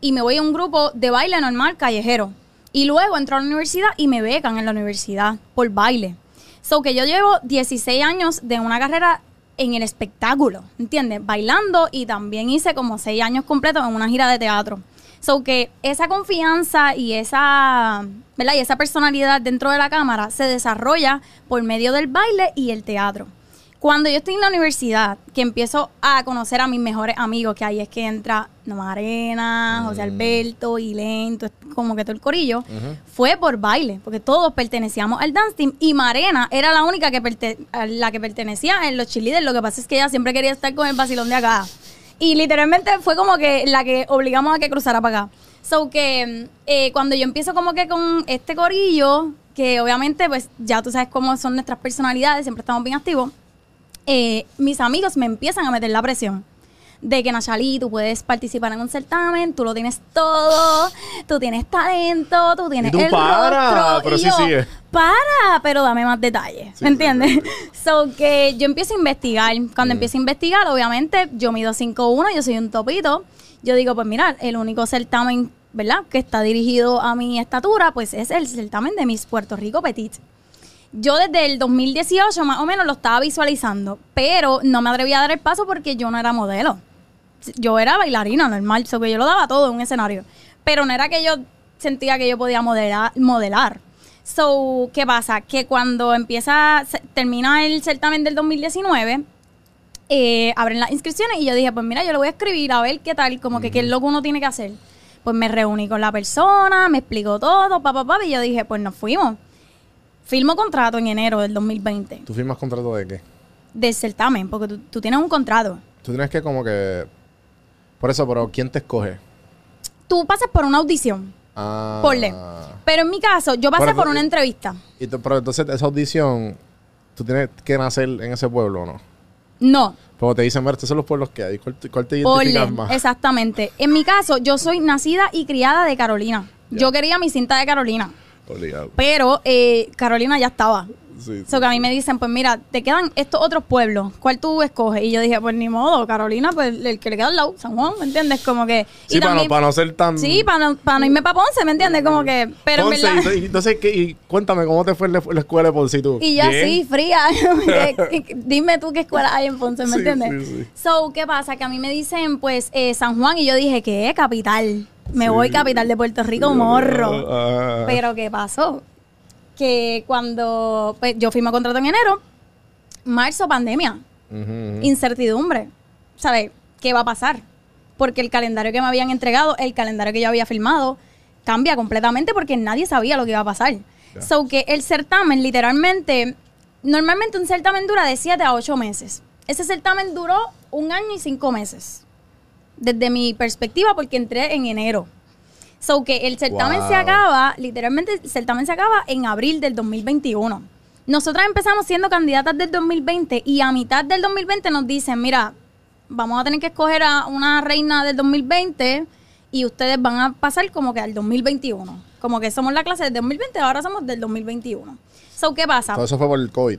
Speaker 1: y me voy a un grupo de baile normal callejero. Y luego entro a la universidad y me becan en la universidad por baile. So que yo llevo 16 años de una carrera en el espectáculo, ¿entiendes? Bailando y también hice como seis años completos en una gira de teatro. So que esa confianza y esa, ¿verdad? Y esa personalidad dentro de la cámara se desarrolla por medio del baile y el teatro. Cuando yo estoy en la universidad, que empiezo a conocer a mis mejores amigos, que ahí es que entra Marena, José Alberto, Ilén, todo- como que todo el corillo, fue por baile, porque todos pertenecíamos al dance team y Marena era la única que a la que pertenecía en los cheerleaders. Lo que pasa es que ella siempre quería estar con el vacilón de acá. Y literalmente fue como que la que obligamos a que cruzara para acá. So que eh, cuando yo empiezo como que con este corillo, que obviamente pues ya tú sabes cómo son nuestras personalidades, siempre estamos bien activos, eh, mis amigos me empiezan a meter la presión de que Nachali, tú puedes participar en un certamen, tú lo tienes todo, tú tienes talento, tú tienes
Speaker 2: tú
Speaker 1: el
Speaker 2: para,
Speaker 1: rostro.
Speaker 2: pero
Speaker 1: Y
Speaker 2: sí
Speaker 1: yo,
Speaker 2: sigue.
Speaker 1: Para, pero dame más detalles,
Speaker 2: Sí,
Speaker 1: ¿me
Speaker 2: sí,
Speaker 1: entiendes?
Speaker 2: sí,
Speaker 1: So que yo empiezo a investigar. Cuando
Speaker 2: Mm.
Speaker 1: empiezo a investigar, obviamente, yo mido 5'1, yo soy un topito. Yo digo, pues mira, el único certamen, ¿verdad? Que está dirigido a mi estatura, pues es el certamen de Miss Puerto Rico Petit. Yo desde el 2018 más o menos lo estaba visualizando, pero no me atreví a dar el paso porque yo no era modelo. Yo era bailarina normal, so que yo lo daba todo en un escenario. Pero no era que yo sentía que yo podía modelar. modelar. So, ¿qué pasa? Que cuando empieza, se- termina el certamen del 2019, eh, abren las inscripciones y yo dije, pues mira, yo le voy a escribir a ver qué tal, como que qué es lo que uno tiene que hacer. Pues me reuní con la persona, me explicó todo, papá, papá, y yo dije, pues nos fuimos. Firmo contrato en enero del 2020
Speaker 2: ¿Tú firmas contrato de qué?
Speaker 1: del certamen, porque tú, tú tienes un contrato.
Speaker 2: Tú tienes que como que... Por eso, pero ¿quién te escoge?
Speaker 1: Tú pasas por una audición,
Speaker 2: Ah.
Speaker 1: ponle. Pero en mi caso, yo pasé
Speaker 2: Pero,
Speaker 1: por una
Speaker 2: eh,
Speaker 1: entrevista.
Speaker 2: Y pero entonces esa audición, tú tienes que nacer en ese pueblo, ¿o ¿no?
Speaker 1: No,
Speaker 2: Como te dicen, estos son los pueblos que hay. ¿Cuál, te- cuál te identificas más?
Speaker 1: Exactamente. En mi caso, yo soy nacida y criada de Carolina. Yo quería mi cinta de Carolina.
Speaker 2: Obligado.
Speaker 1: Pero eh, Carolina ya estaba.
Speaker 2: Sí, sí.
Speaker 1: So que a mí me dicen, pues mira, te quedan estos otros pueblos. ¿Cuál tú escoges? Y yo dije, pues ni modo, Carolina, pues el que le queda al lado, San Juan, ¿me entiendes? Como que.
Speaker 2: Sí,
Speaker 1: y
Speaker 2: para,
Speaker 1: también-
Speaker 2: no, para no ser tan...
Speaker 1: Sí, para no, para no irme para Ponce, ¿me entiendes? Como que. Pero
Speaker 2: Ponce,
Speaker 1: en verdad.
Speaker 2: y- entonces, ¿qué? Y cuéntame, ¿cómo te fue la, la escuela de Ponce y tú?
Speaker 1: Y yo así, fría. Dime tú qué escuela hay en Ponce, ¿me
Speaker 2: Sí,
Speaker 1: entiendes?
Speaker 2: sí, sí.
Speaker 1: So, ¿qué pasa? Que a mí me dicen, pues, eh, San Juan, y yo dije, ¿qué? Capital. Me
Speaker 2: Sí.
Speaker 1: voy capital de Puerto Rico, morro.
Speaker 2: Ah.
Speaker 1: Pero ¿qué pasó? Que cuando pues, yo firmé contrato en enero, marzo, pandemia, incertidumbre. ¿Sabes? ¿Qué va a pasar? Porque el calendario que me habían entregado, el calendario que yo había firmado, cambia completamente porque nadie sabía lo que iba a pasar.
Speaker 2: Ya.
Speaker 1: So que el certamen, literalmente, normalmente un certamen dura de 7 a 8 meses. Ese certamen duró un año y cinco meses. Desde mi perspectiva, porque entré en enero. So que el certamen
Speaker 2: Wow.
Speaker 1: se acaba, literalmente el certamen se acaba en abril del 2021. Nosotras empezamos siendo candidatas del 2020 y a mitad del 2020 nos dicen, mira, vamos a tener que escoger a una reina del 2020 y ustedes van a pasar como que al 2021. Como que somos la clase del 2020, ahora somos del 2021. So, ¿qué pasa?
Speaker 2: Todo eso fue por el COVID.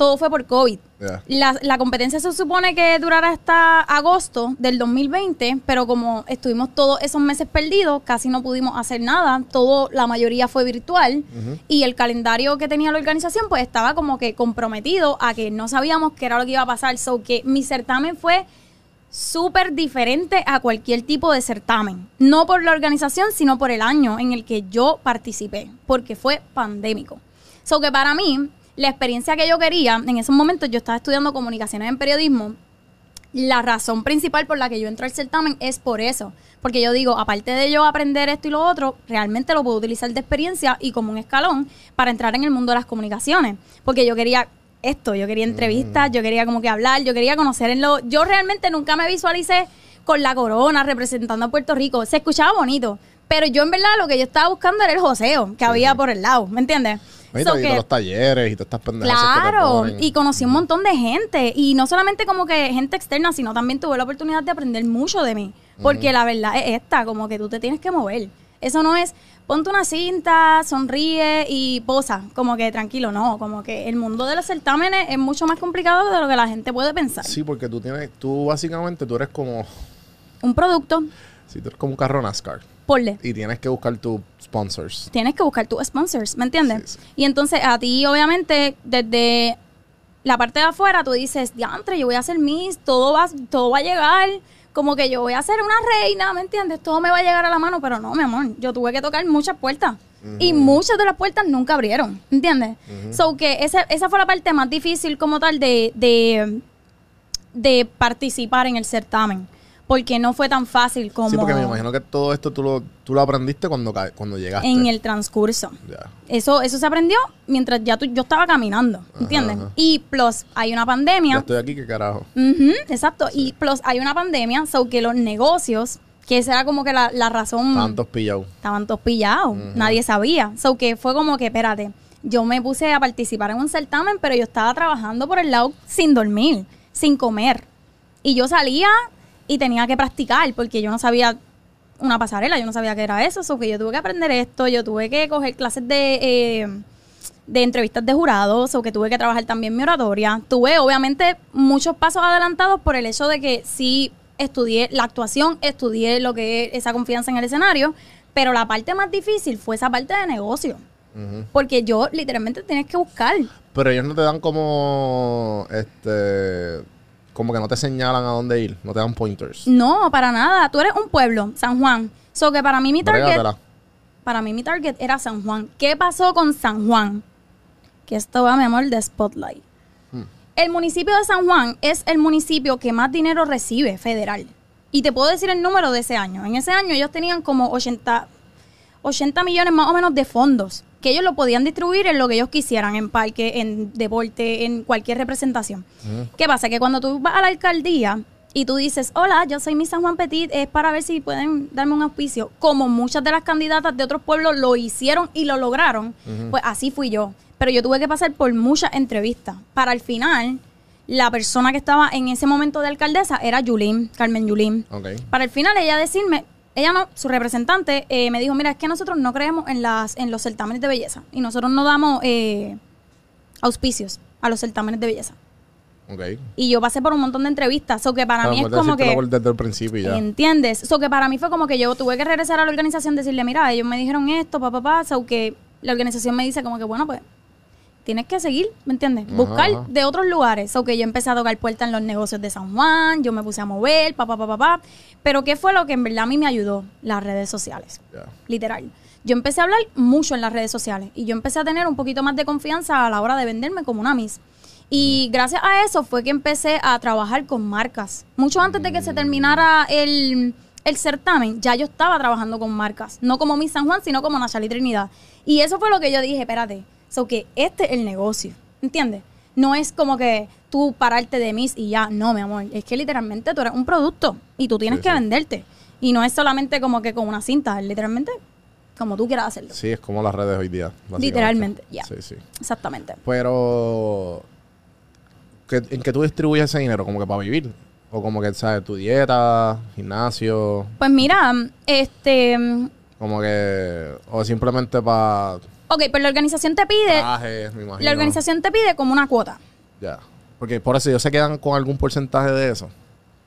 Speaker 1: Todo fue por COVID. La competencia se supone que durará hasta agosto del 2020, pero como estuvimos todos esos meses perdidos, casi no pudimos hacer nada. Todo, la mayoría fue virtual y el calendario que tenía la organización pues estaba como que comprometido a que no sabíamos qué era lo que iba a pasar. So que mi certamen fue súper diferente a cualquier tipo de certamen. No por la organización, sino por el año en el que yo participé, porque fue pandémico. So que para mí, la experiencia que yo quería, en esos momentos yo estaba estudiando comunicaciones en periodismo, la razón principal por la que yo entro al certamen es por eso. Porque yo digo, aparte de yo aprender esto y lo otro, realmente lo puedo utilizar de experiencia y como un escalón para entrar en el mundo de las comunicaciones. Porque yo quería esto, yo quería entrevistas, yo quería como que hablar, yo quería conocer en lo... Yo realmente nunca me visualicé con la corona representando a Puerto Rico. Se escuchaba bonito, pero yo en verdad lo que yo estaba buscando era el joseo que había por el lado, ¿me entiendes?
Speaker 2: Y
Speaker 1: So que-
Speaker 2: los talleres y todas estas pendejas que te
Speaker 1: Claro, y conocí un montón de gente. Y no solamente como que gente externa, sino también tuve la oportunidad de aprender mucho de mí. Porque la verdad es esta, como que tú te tienes que mover. Eso no es ponte una cinta, sonríe y posa, como que tranquilo, no, como que el mundo de los certámenes es mucho más complicado de lo que la gente puede pensar.
Speaker 2: Sí, porque tú tienes, tú básicamente, tú eres como,
Speaker 1: Un producto,
Speaker 2: si tú eres como un carro NASCAR
Speaker 1: ponle.
Speaker 2: y tienes que buscar tus sponsors.
Speaker 1: tienes que buscar tus sponsors, ¿me entiendes?
Speaker 2: Sí, sí.
Speaker 1: Y entonces a ti, obviamente, desde la parte de afuera tú dices, diantre, yo voy a ser Miss, todo va, todo va a llegar, como que yo voy a ser una reina, ¿me entiendes? Todo me va a llegar a la mano, pero no, mi amor, yo tuve que tocar muchas puertas. Y muchas de las puertas nunca abrieron, ¿entiendes? So que ese- esa fue la parte más difícil como tal de, de, de participar en el certamen. Porque no fue tan fácil como
Speaker 2: Sí, porque me imagino que todo esto tú lo, tú lo aprendiste cuando, cuando llegaste.
Speaker 1: en el transcurso. Eso, eso se aprendió mientras ya tú- yo estaba caminando, ¿entiendes?
Speaker 2: ajá.
Speaker 1: Y plus, hay una
Speaker 2: Ya
Speaker 1: pandemia.
Speaker 2: estoy aquí, ¿qué carajo?
Speaker 1: Ujú, exacto. Y plus, hay una pandemia, so que los negocios, que esa era como que la, la razón,
Speaker 2: Tantos pillados.
Speaker 1: estaban todos pillados. Nadie sabía. So que fue como que, espérate, yo me puse a participar en un certamen, pero yo estaba trabajando por el lado sin dormir, sin comer. Y yo salía y tenía que practicar porque yo no sabía una pasarela, yo no sabía qué era eso, so que yo tuve que aprender esto, yo tuve que coger clases de, eh, de entrevistas de jurados, o que tuve que trabajar también mi oratoria. Tuve obviamente muchos pasos adelantados por el hecho de que sí estudié la actuación, estudié lo que es esa confianza en el escenario, pero la parte más difícil fue esa parte de negocio. Porque yo literalmente tienes que buscar.
Speaker 2: Pero ellos no te dan como. Este. Como que no te señalan a dónde ir. No te dan pointers.
Speaker 1: No, para nada. Tú eres un pueblo, San Juan. So que para mí mi target,
Speaker 2: Brégatela.
Speaker 1: para mí mi target era San Juan. ¿Qué pasó con San Juan? Que esto va, mi amor, de Spotlight.
Speaker 2: Hmm.
Speaker 1: El municipio de San Juan es el municipio que más dinero recibe federal. Y te puedo decir el número de ese año. En ese año ellos tenían como 80, 80 millones más o menos de fondos que ellos lo podían distribuir en lo que ellos quisieran, en parque, en deporte, en cualquier representación. ¿Qué pasa? Que cuando tú vas a la alcaldía y tú dices, hola, yo soy mi San Juan Petit, es para ver si pueden darme un auspicio, como muchas de las candidatas de otros pueblos lo hicieron y lo lograron, pues así fui yo. Pero yo tuve que pasar por muchas entrevistas para al final la persona que estaba en ese momento de alcaldesa era Yulín, Carmen Yulín. Para el final ella decirme, ella no, su representante eh, me dijo, mira, es que nosotros no creemos en las en los certámenes de belleza y nosotros no damos eh, auspicios a los certámenes de belleza.
Speaker 2: Ok.
Speaker 1: Y yo pasé por un montón de entrevistas, so que para mí es como que...
Speaker 2: desde el principio y ya.
Speaker 1: ¿Entiendes? So que para mí fue como que yo tuve que regresar a la organización, decirle, mira, ellos me dijeron esto, papá, papá, so que la organización me dice como que, bueno, pues tienes que seguir, ¿me entiendes?
Speaker 2: Ajá,
Speaker 1: Buscar
Speaker 2: ajá.
Speaker 1: de otros lugares. So que yo empecé a tocar puertas en los negocios de San Juan, yo me puse a mover, papá, papá, papá. Pero ¿qué fue lo que en verdad a mí me ayudó? Las redes sociales literal. Yo empecé a hablar mucho en las redes sociales y yo empecé a tener un poquito más de confianza a la hora de venderme como una Miss. Y gracias a eso fue que empecé a trabajar con marcas. Mucho antes de que se terminara el, el certamen, ya yo estaba trabajando con marcas. No como Miss San Juan, sino como Nachali Trinidad. Y eso fue lo que yo dije, espérate, so que este es el negocio, ¿entiendes? No es como que tú pararte de Miss y ya, no, mi amor. Es que literalmente tú eres un producto y tú tienes
Speaker 2: Sí,
Speaker 1: que
Speaker 2: sí.
Speaker 1: venderte. Y no es solamente como que con una cinta, es literalmente como tú quieras hacerlo.
Speaker 2: Sí, es como las redes hoy día.
Speaker 1: Literalmente, ya.
Speaker 2: Sí, sí.
Speaker 1: Exactamente.
Speaker 2: Pero. ¿qué- ¿En qué tú distribuyes ese dinero? ¿Como que para vivir? ¿O como que, ¿sabes? Tu dieta, gimnasio?
Speaker 1: Pues mira, este.
Speaker 2: Como que. O simplemente para.
Speaker 1: Ok, pues la organización te pide.
Speaker 2: Trajes, me imagino.
Speaker 1: La organización te pide como una cuota.
Speaker 2: Ya. Porque por eso ellos se quedan con algún porcentaje de eso.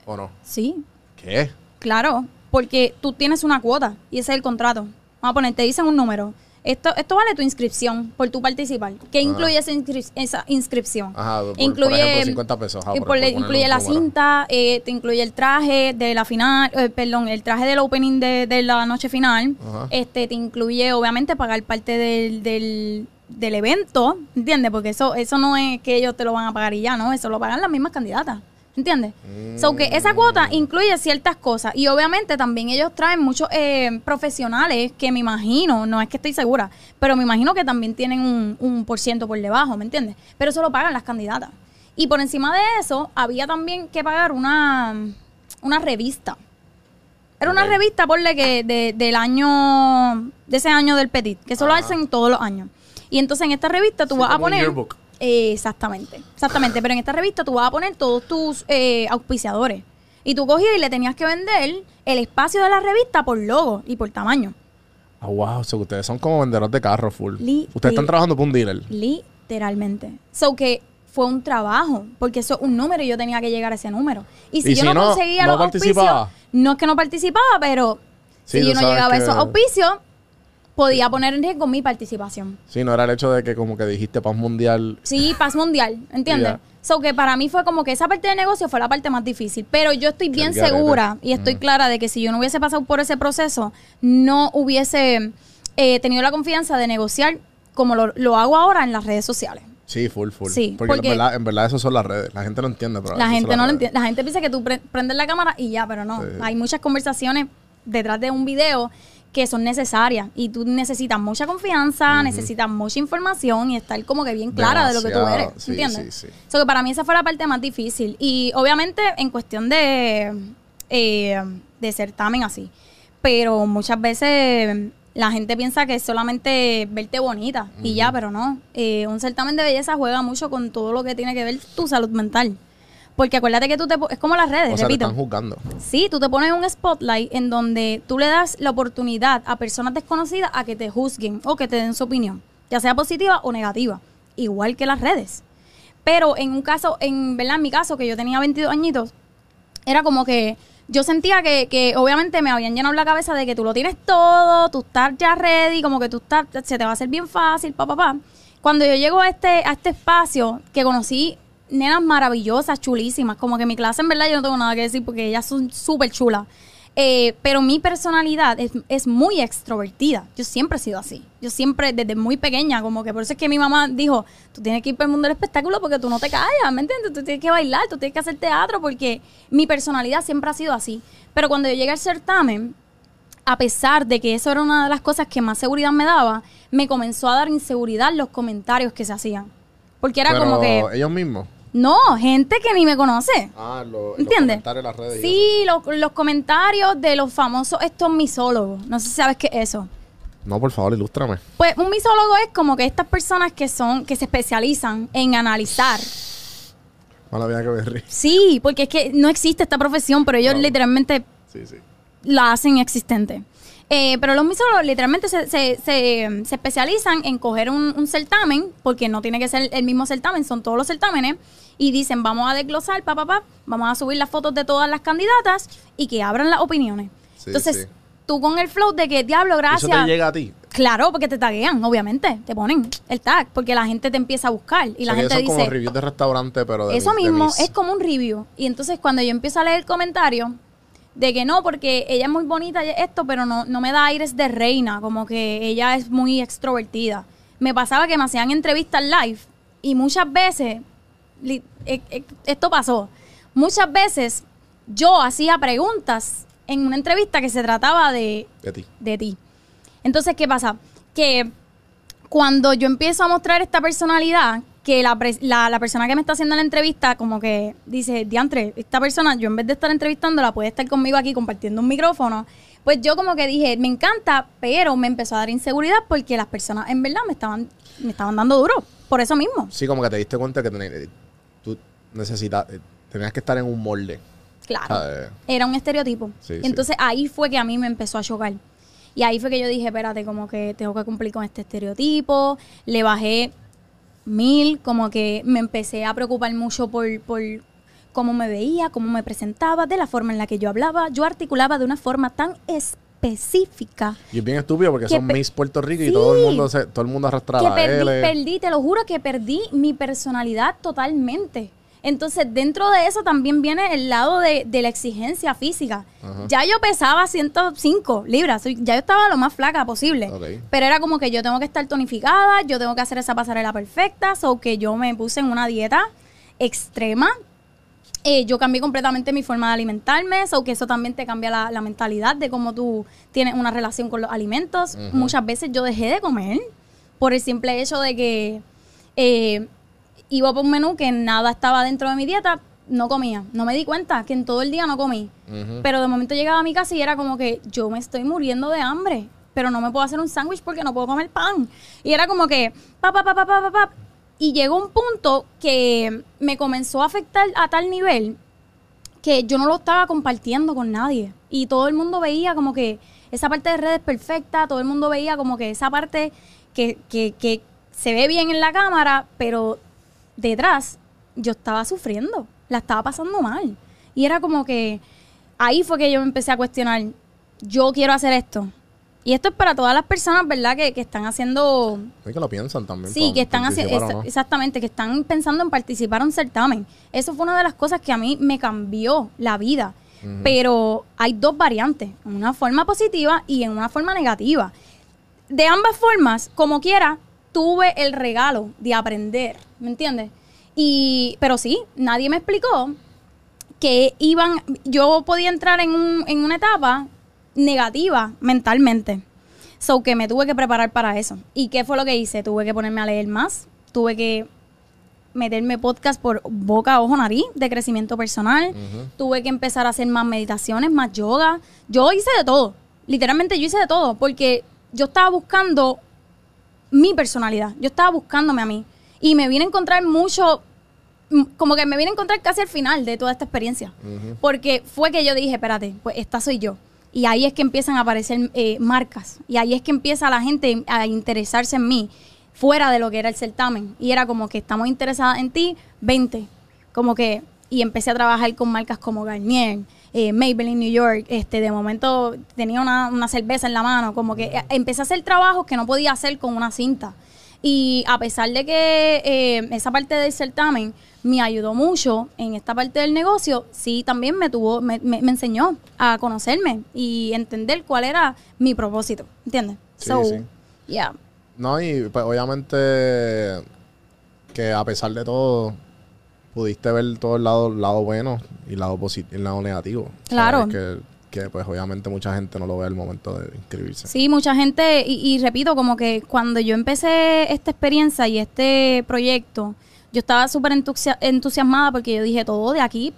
Speaker 2: ¿O no?
Speaker 1: Sí,
Speaker 2: ¿Qué?
Speaker 1: claro. Porque tú tienes una cuota y ese es el contrato. Vamos a poner, te dicen un número. Esto, esto vale tu inscripción por tu participar. ¿Qué incluye esa, inscri- esa inscripción?
Speaker 2: Ajá, por- por
Speaker 1: incluye,
Speaker 2: ejemplo, 50 pesos, ajá,
Speaker 1: y
Speaker 2: por-
Speaker 1: por-
Speaker 2: por ponerle
Speaker 1: incluye la
Speaker 2: número.
Speaker 1: cinta, eh, te incluye el traje de la final, eh, perdón, el traje del opening de, de la noche final.
Speaker 2: Ajá.
Speaker 1: Este te incluye, obviamente, pagar parte del, del, del evento, ¿entiendes? Porque eso, eso no es que ellos te lo van a pagar y ya, ¿no? Eso lo pagan las mismas candidatas. ¿Entiendes? So que esa cuota incluye ciertas cosas. Y obviamente también ellos traen muchos eh, profesionales que me imagino, no es que estoy segura, pero me imagino que también tienen un, un por ciento por debajo, ¿me entiendes? Pero eso lo pagan las candidatas. Y por encima de eso, había también que pagar una, una revista. Era una
Speaker 2: Ok.
Speaker 1: revista, ponle que de- del año, de ese año del Petit, que eso lo hacen todos los años. Y entonces en esta revista tú
Speaker 2: Sí,
Speaker 1: vas a
Speaker 2: un
Speaker 1: poner...
Speaker 2: yearbook.
Speaker 1: Eh, exactamente, exactamente. Pero en esta revista tú vas a poner todos tus eh, auspiciadores. Y tú cogías y le tenías que vender el espacio de la revista por logo y por tamaño.
Speaker 2: Ah, wow. O sea, ustedes son como vendedores de carros full.
Speaker 1: Li-
Speaker 2: ustedes están trabajando por un dealer.
Speaker 1: Literalmente. So que fue un trabajo, porque eso es un número y yo tenía que llegar a ese número. Y si
Speaker 2: Y
Speaker 1: yo
Speaker 2: si
Speaker 1: no,
Speaker 2: no,
Speaker 1: conseguía
Speaker 2: no
Speaker 1: los auspicios,
Speaker 2: participaba.
Speaker 1: no es que no participaba, pero
Speaker 2: Sí,
Speaker 1: si yo no llegaba a
Speaker 2: que-
Speaker 1: esos auspicios, podía poner en riesgo mi participación.
Speaker 2: Sí, no era el hecho de que como que dijiste paz mundial.
Speaker 1: Sí, paz mundial, ¿entiendes? So que para mí fue como que esa parte de negocio fue la parte más difícil. Pero yo estoy bien segura y estoy clara de que si yo no hubiese pasado por ese proceso, no hubiese eh, tenido la confianza de negociar como lo, lo hago ahora en las redes sociales.
Speaker 2: Sí, full, full.
Speaker 1: Sí,
Speaker 2: porque,
Speaker 1: porque-
Speaker 2: en, verdad, en verdad eso son las redes. La gente no entiende, pero
Speaker 1: La gente no lo entiende. La gente piensa que tú pre- prendes la cámara y ya, pero no.
Speaker 2: Sí.
Speaker 1: Hay muchas conversaciones detrás de un video que son necesarias y tú necesitas mucha confianza, necesitas mucha información y estar como que bien clara de lo que tú eres, ¿entiendes?
Speaker 2: sí, sí.
Speaker 1: So que para mí esa fue la parte más difícil y obviamente en cuestión de eh, de certamen así, pero muchas veces la gente piensa que es solamente verte bonita y ya, pero no. Eh, un certamen de belleza juega mucho con todo lo que tiene que ver tu salud mental. Porque acuérdate que tú te... Es como las redes,
Speaker 2: O sea, te
Speaker 1: repito.
Speaker 2: están juzgando.
Speaker 1: Sí, tú te pones un spotlight en donde tú le das la oportunidad a personas desconocidas a que te juzguen o que te den su opinión, ya sea positiva o negativa, igual que las redes. Pero en un caso, en verdad, en mi caso, que yo tenía 22 añitos, era como que yo sentía que, que obviamente me habían llenado la cabeza de que tú lo tienes todo, tú estás ya ready, como que tú estás, se te va a hacer bien fácil, papá, papá. Cuando yo llego a este, a este espacio que conocí nenas maravillosas, chulísimas, como que mi clase en verdad yo no tengo nada que decir porque ellas son súper chulas. Eh, pero mi personalidad es, es muy extrovertida. Yo siempre he sido así. Yo siempre, desde muy pequeña, como que por eso es que mi mamá dijo, tú tienes que ir para el mundo del espectáculo porque tú no te callas, ¿me entiendes? Tú tienes que bailar, tú tienes que hacer teatro porque mi personalidad siempre ha sido así. Pero cuando yo llegué al certamen, a pesar de que eso era una de las cosas que más seguridad me daba, me comenzó a dar inseguridad los comentarios que se hacían. Porque era
Speaker 2: pero
Speaker 1: como que,
Speaker 2: ellos mismos.
Speaker 1: No, gente que ni me conoce.
Speaker 2: Ah, lo,
Speaker 1: ¿Entiendes?
Speaker 2: Los comentarios en las redes. y
Speaker 1: Sí, los, los comentarios de los famosos estos misólogos. No sé si sabes qué es eso.
Speaker 2: No, por favor, ilústrame.
Speaker 1: Pues un misólogo es como que estas personas que son, que se especializan en analizar.
Speaker 2: Mala vida que me ríe.
Speaker 1: Sí, porque es que no existe esta profesión, pero ellos literalmente
Speaker 2: Sí, sí.
Speaker 1: la hacen existente. Eh, pero los misólogos literalmente se, se- se- se especializan en coger un, un certamen, porque no tiene que ser el mismo certamen, son todos los certámenes, y dicen, vamos a desglosar, pa, pa, pa, vamos a subir las fotos de todas las candidatas y que abran las opiniones.
Speaker 2: Sí,
Speaker 1: Entonces,
Speaker 2: sí.
Speaker 1: tú con el flow de que, diablo,
Speaker 2: ¿Eso
Speaker 1: gracias.
Speaker 2: te llega a ti?
Speaker 1: Claro, porque te taguean, obviamente. Te ponen el tag, porque la gente te empieza a buscar. Y
Speaker 2: O
Speaker 1: la
Speaker 2: sea, que
Speaker 1: gente
Speaker 2: son como
Speaker 1: dice,
Speaker 2: reviews de restaurante, pero de
Speaker 1: eso
Speaker 2: mis- de
Speaker 1: mismo
Speaker 2: mis-
Speaker 1: es como un review. Y entonces cuando yo empiezo a leer el comentario de que no, porque ella es muy bonita y esto, pero no, no me da aires de reina, como que ella es muy extrovertida. Me pasaba que me hacían entrevistas live y muchas veces, li- eh, eh, esto pasó, muchas veces yo hacía preguntas en una entrevista que se trataba de,
Speaker 2: de ti.
Speaker 1: de ti. Entonces, ¿qué pasa? Que cuando yo empiezo a mostrar esta personalidad, que la, la, la persona que me está haciendo la entrevista como que dice, diantre, esta persona, yo en vez de estar entrevistándola, puede estar conmigo aquí compartiendo un micrófono. Pues yo como que dije, me encanta, pero me empezó a dar inseguridad porque las personas en verdad me estaban, me estaban dando duro. Por eso mismo.
Speaker 2: Sí, como que te diste cuenta que ten- tú necesitas, eh, tenías que estar en un molde.
Speaker 1: Claro. Era un estereotipo.
Speaker 2: Sí, sí.
Speaker 1: Entonces ahí fue que a mí me empezó a chocar. Y ahí fue que yo dije, espérate, como que tengo que cumplir con este estereotipo. Le bajé mil, como que me empecé a preocupar mucho por, por cómo me veía, cómo me presentaba, de la forma en la que yo hablaba. Yo articulaba de una forma tan específica
Speaker 2: Y es bien estúpido porque
Speaker 1: Que
Speaker 2: son Miss Puerto Rico y todo el mundo se, todo el mundo arrastra
Speaker 1: que
Speaker 2: la
Speaker 1: perdí,
Speaker 2: L.
Speaker 1: perdí, te lo juro que perdí mi personalidad totalmente. Entonces, dentro de eso también viene el lado de, de la exigencia física.
Speaker 2: Ajá.
Speaker 1: Ya yo pesaba 105 libras, ya yo estaba lo más flaca posible. Pero era como que yo tengo que estar tonificada, yo tengo que hacer esa pasarela perfecta, o que yo me puse en una dieta extrema. Eh, yo cambié completamente mi forma de alimentarme, o que eso también te cambia la, la mentalidad de cómo tú tienes una relación con los alimentos. Muchas veces yo dejé de comer por el simple hecho de que eh, iba por un menú que nada estaba dentro de mi dieta, no comía. No me di cuenta que en todo el día no comí. Pero de momento llegaba a mi casa y era como que yo me estoy muriendo de hambre, pero no me puedo hacer un sándwich porque no puedo comer pan. Y era como que, pa, pa, pa, pa, pa, pa, pa. Y llegó un punto que me comenzó a afectar a tal nivel que yo no lo estaba compartiendo con nadie. Y todo el mundo veía como que esa parte de redes perfecta, todo el mundo veía como que esa parte que, que, que se ve bien en la cámara, pero detrás yo estaba sufriendo, la estaba pasando mal. Y era como que ahí fue que yo me empecé a cuestionar, yo quiero hacer esto, Y esto es para todas las personas, ¿verdad? Que, que están haciendo
Speaker 2: Es que lo piensan también.
Speaker 1: Sí, que están haciendo,
Speaker 2: no.
Speaker 1: exactamente, que están pensando en participar en un certamen. Eso fue una de las cosas que a mí me cambió la vida. Pero hay dos variantes, en una forma positiva y en una forma negativa. De ambas formas, como quiera, tuve el regalo de aprender, ¿me entiendes? Y, pero sí, nadie me explicó que iban, yo podía entrar en, un, en una etapa negativa mentalmente. So que me tuve que preparar para eso. ¿Y qué fue lo que hice? Tuve que ponerme a leer más, tuve que meterme podcast por boca, ojo, nariz de crecimiento personal. Tuve que empezar a hacer más meditaciones, más yoga. Yo hice de todo. Literalmente yo hice de todo porque yo estaba buscando mi personalidad. Yo estaba buscándome a mí. Y me vine a encontrar mucho, mm, como que me vine a encontrar casi al final de toda esta experiencia. Porque fue que yo dije, espérate, pues esta soy yo. Y ahí es que empiezan a aparecer eh, marcas. Y ahí es que empieza la gente a interesarse en mí, fuera de lo que era el certamen. Y era como que estamos interesadas en ti, 20. Como que, y empecé a trabajar con marcas como Garnier, eh, Maybelline New York. Este, de momento tenía una, una cerveza en la mano. Como que eh, empecé a hacer trabajos que no podía hacer con una cinta. Y a pesar de que eh, esa parte del certamen me ayudó mucho en esta parte del negocio, sí también me tuvo, me, me- me enseñó a conocerme y entender cuál era mi propósito, ¿entiendes?
Speaker 2: Sí,
Speaker 1: so,
Speaker 2: sí.
Speaker 1: yeah.
Speaker 2: No, y pues obviamente que a pesar de todo, pudiste ver todo el lado, bueno y el lado positivo, el lado negativo.
Speaker 1: Claro.
Speaker 2: Que, que pues obviamente mucha gente no lo ve al momento de inscribirse.
Speaker 1: Sí, mucha gente, y, y repito, como que cuando yo empecé esta experiencia y este proyecto, yo estaba súper entusia- entusiasmada porque yo dije todo de aquí,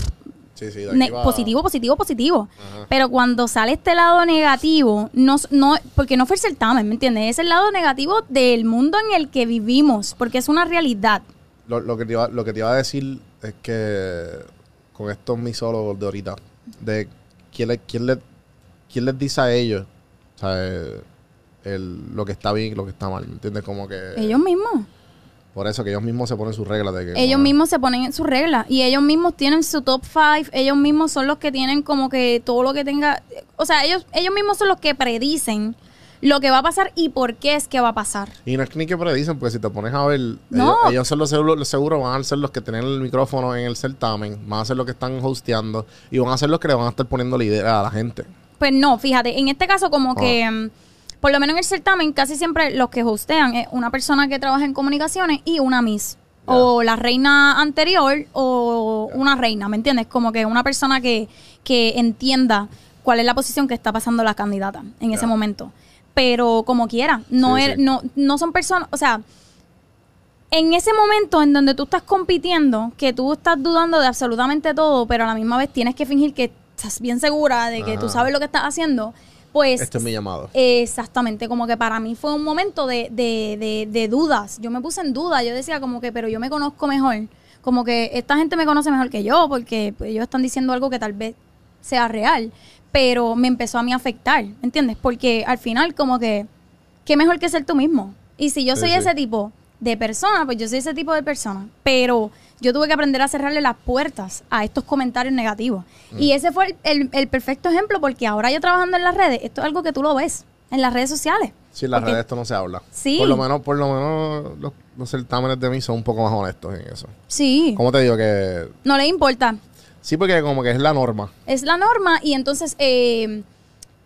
Speaker 2: Sí, sí, de aquí va-
Speaker 1: positivo, positivo, positivo.
Speaker 2: Ajá.
Speaker 1: Pero cuando sale este lado negativo, no, no, porque no fue el certamen, ¿me entiendes? Es el lado negativo del mundo en el que vivimos, porque es una realidad.
Speaker 2: Lo, lo que te iba, lo que te iba a decir es que con estos misólogos de ahorita, de quién, le, quién, le, quién les dice a ellos eh, el, lo que está bien y lo que está mal, ¿me entiendes? Como que
Speaker 1: Ellos mismos.
Speaker 2: por eso que ellos mismos se ponen sus reglas de que
Speaker 1: Ellos mismos se ponen en sus reglas y ellos mismos tienen su top five, ellos mismos son los que tienen como que todo lo que tenga, o sea, ellos ellos mismos son los que predicen lo que va a pasar y por qué es que va a pasar.
Speaker 2: Y no es ni que predicen, porque si te pones a ver,
Speaker 1: No.
Speaker 2: ellos, ellos son los seguros, los seguros van a ser los que tienen el micrófono en el certamen, van a ser los que están hosteando y van a ser los que le van a estar poniendo la idea a la gente.
Speaker 1: Pues no, fíjate, en este caso como
Speaker 2: Ah.
Speaker 1: que, mm, por lo menos en el certamen, casi siempre los que hostean es una persona que trabaja en comunicaciones y una Miss. O la reina anterior o una reina, ¿me entiendes? Como que una persona que, que entienda cuál es la posición que está pasando la candidata en ese momento. Pero como quiera, no,
Speaker 2: Sí,
Speaker 1: er-
Speaker 2: sí.
Speaker 1: no, no son personas, o sea, en ese momento en donde tú estás compitiendo, que tú estás dudando de absolutamente todo, pero a la misma vez tienes que fingir que estás bien segura de que tú sabes lo que estás haciendo, pues
Speaker 2: Este es mi llamado.
Speaker 1: exactamente, como que para mí fue un momento de, de, de, de dudas. Yo me puse en duda, yo decía como que, pero yo me conozco mejor, como que esta gente me conoce mejor que yo, porque ellos están diciendo algo que tal vez sea real, pero me empezó a mí afectar, ¿entiendes? Porque al final como que, qué mejor que ser tú mismo. Y si yo soy
Speaker 2: sí.
Speaker 1: ese tipo de persona, pues yo soy ese tipo de persona. Pero yo tuve que aprender a cerrarle las puertas a estos comentarios negativos.
Speaker 2: Mm.
Speaker 1: Y ese fue el, el- el perfecto ejemplo porque ahora yo trabajando en las redes, esto es algo que tú lo ves en las redes sociales.
Speaker 2: Sí, en las
Speaker 1: Porque-
Speaker 2: redes esto no se habla.
Speaker 1: Sí.
Speaker 2: Por lo menos, por lo menos los, los certámenes de mí son un poco más honestos en eso.
Speaker 1: Sí,
Speaker 2: ¿Cómo te digo que
Speaker 1: no le importa.
Speaker 2: Sí porque como que es la norma.
Speaker 1: Es la norma y entonces eh,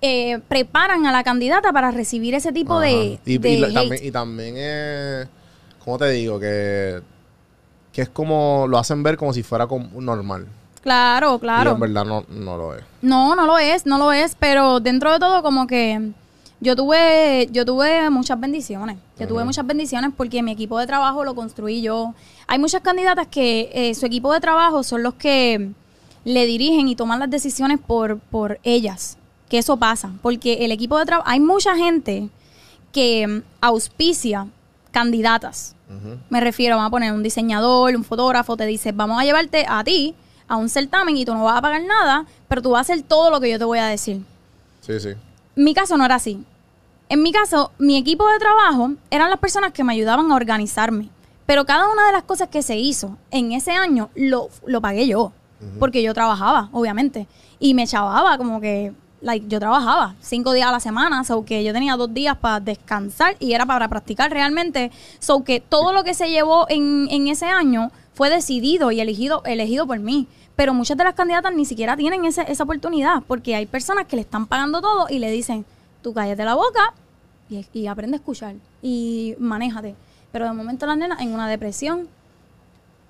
Speaker 1: eh, preparan a la candidata para recibir ese tipo
Speaker 2: Ajá.
Speaker 1: de,
Speaker 2: y,
Speaker 1: de
Speaker 2: y la-
Speaker 1: hate.
Speaker 2: también, y también ¿cómo te digo? que que es como lo hacen ver como si fuera como normal.
Speaker 1: Claro,
Speaker 2: Y
Speaker 1: claro.
Speaker 2: en verdad no, no lo es.
Speaker 1: No, no lo es, no lo es, pero dentro de todo como que yo tuve yo tuve muchas bendiciones. Yo tuve muchas bendiciones porque mi equipo de trabajo lo construí yo. Hay muchas candidatas que eh, su equipo de trabajo son los que le dirigen y toman las decisiones por por ellas. Que eso pasa, porque el equipo de trabajo hay mucha gente que mm, auspicia candidatas. Me refiero, vamos a poner un diseñador, un fotógrafo, te dice, vamos a llevarte a ti a un certamen y tú no vas a pagar nada, pero tú vas a hacer todo lo que yo te voy a decir.
Speaker 2: Sí, sí.
Speaker 1: Mi caso no era así. En mi caso, mi equipo de trabajo eran las personas que me ayudaban a organizarme. Pero cada una de las cosas que se hizo en ese año lo, lo pagué yo. Porque yo trabajaba, obviamente. Y me chavaba como que like, yo trabajaba cinco días a la semana, so que yo tenía dos días para descansar y era para practicar realmente. So que todo lo que se llevó en, en ese año fue decidido y elegido, elegido por mí. Pero muchas de las candidatas ni siquiera tienen ese- esa oportunidad, porque hay personas que le están pagando todo y le dicen, tú cállate la boca y, y aprende a escuchar y manéjate. Pero de momento las nenas en una depresión,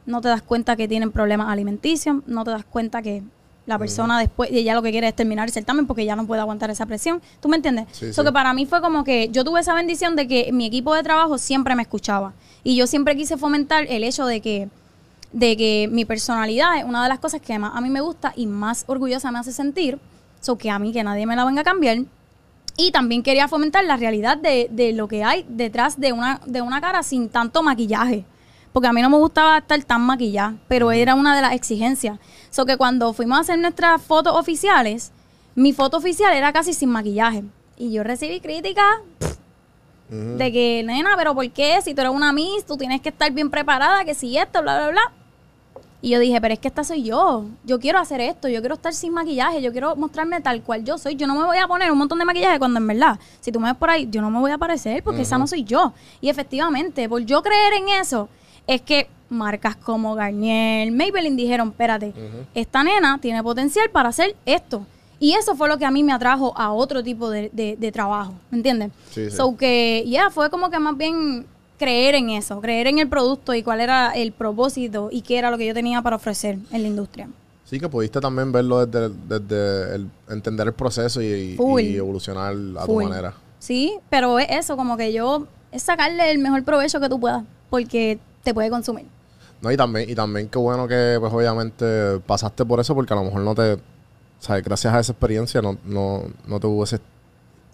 Speaker 1: no te das cuenta que tienen problemas alimenticios, no te das cuenta que la persona después, ella lo que quiere es terminar el certamen porque ya no puede aguantar esa presión. ¿Tú me entiendes?
Speaker 2: Sí,
Speaker 1: Eso
Speaker 2: sí.
Speaker 1: que para mí fue como que yo tuve esa bendición de que mi equipo de trabajo siempre me escuchaba. Y yo siempre quise fomentar el hecho de que, de que mi personalidad es una de las cosas que más a mí me gusta y más orgullosa me hace sentir. So que a mí que nadie me la venga a cambiar. Y también quería fomentar la realidad de, de lo que hay detrás de una, de una cara sin tanto maquillaje. Porque a mí no me gustaba estar tan maquillada, pero era una de las exigencias. So que cuando fuimos a hacer nuestras fotos oficiales, mi foto oficial era casi sin maquillaje. Y yo recibí críticas de que, nena, pero ¿por qué? Si tú eres una Miss, tú tienes que estar bien preparada, que si esto, bla, bla, bla. Y yo dije, pero es que esta soy yo. Yo quiero hacer esto. Yo quiero estar sin maquillaje. Yo quiero mostrarme tal cual yo soy. Yo no me voy a poner un montón de maquillaje cuando en verdad, si tú me ves por ahí, yo no me voy a parecer porque esa no soy yo. Y efectivamente, por yo creer en eso, es que marcas como Garnier, Maybelline dijeron, espérate, esta nena tiene potencial para hacer esto. Y eso fue lo que a mí me atrajo a otro tipo de, de- de trabajo, ¿me entiendes?
Speaker 2: Sí, sí.
Speaker 1: So que, ya, fue como que más bien creer en eso, creer en el producto y cuál era el propósito y qué era lo que yo tenía para ofrecer en la industria.
Speaker 2: Sí, que pudiste también verlo desde, desde el entender el proceso y, evolucionar a tu manera.
Speaker 1: Sí, pero es eso, como que yo, es sacarle el mejor provecho que tú puedas, porque te puede consumir.
Speaker 2: No, y también, y también qué bueno que pues obviamente pasaste por eso porque a lo mejor no te, sabes, gracias a esa experiencia no, no, no te hubiese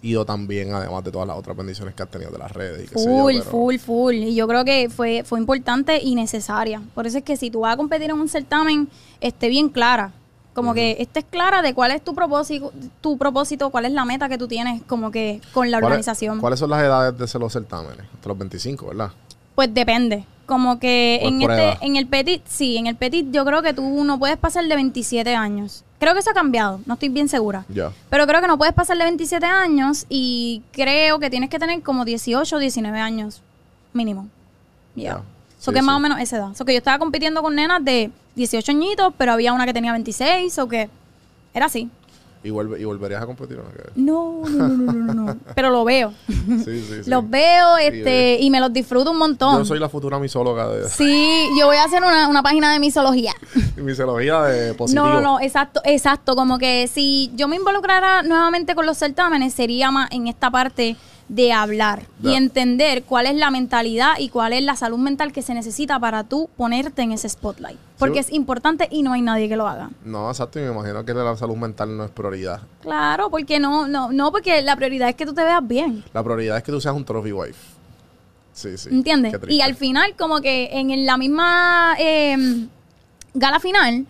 Speaker 2: ido tan bien además de todas las otras bendiciones que has tenido de las redes y qué sé yo,
Speaker 1: Full,
Speaker 2: pero-
Speaker 1: full, full. Y yo creo que fue, fue importante y necesaria. Por eso es que si tú vas a competir en un certamen, esté bien clara. Como que estés clara de cuál es tu propósito, tu propósito, cuál es la meta que tú tienes como que con la
Speaker 2: ¿Cuáles-
Speaker 1: organización.
Speaker 2: ¿Cuáles son las edades de los certámenes? Hasta los 25, ¿verdad?
Speaker 1: Pues depende. Como que
Speaker 2: ¿O es
Speaker 1: en este, en el petit, sí, en el petit yo creo que tú no puedes pasar de 27 años. Creo que eso ha cambiado, no estoy bien segura. Pero creo que no puedes pasar de 27 años y creo que tienes que tener como 18 o 19 años mínimo. Ya.
Speaker 2: Ya.
Speaker 1: So
Speaker 2: Sí,
Speaker 1: que es más
Speaker 2: sí.
Speaker 1: o menos esa edad. So que yo estaba compitiendo con nenas de 18 añitos, pero había una que tenía 26, o que era así.
Speaker 2: ¿Y, vuelve, ¿Y volverías a competir o no?
Speaker 1: No, no, no, no, no, no. Pero lo veo.
Speaker 2: Sí, sí, sí.
Speaker 1: Los veo este, y me los disfruto un montón.
Speaker 2: Yo soy la futura misóloga de
Speaker 1: Sí, yo voy a hacer una, una página de misología.
Speaker 2: misología de positivo.
Speaker 1: No, no, no, exacto, exacto. Como que si yo me involucrara nuevamente con los certámenes, sería más en esta parte de hablar y entender cuál es la mentalidad y cuál es la salud mental que se necesita para tú ponerte en ese spotlight. Porque
Speaker 2: Sí.
Speaker 1: es importante y no hay nadie que lo haga.
Speaker 2: No, exacto. Y me imagino que la salud mental no es prioridad.
Speaker 1: Claro, porque no, no, no, porque la prioridad es que tú te veas bien.
Speaker 2: La prioridad es que tú seas un trophy wife. Sí, sí.
Speaker 1: ¿Entiendes? Y al final, como que en la misma eh, gala final.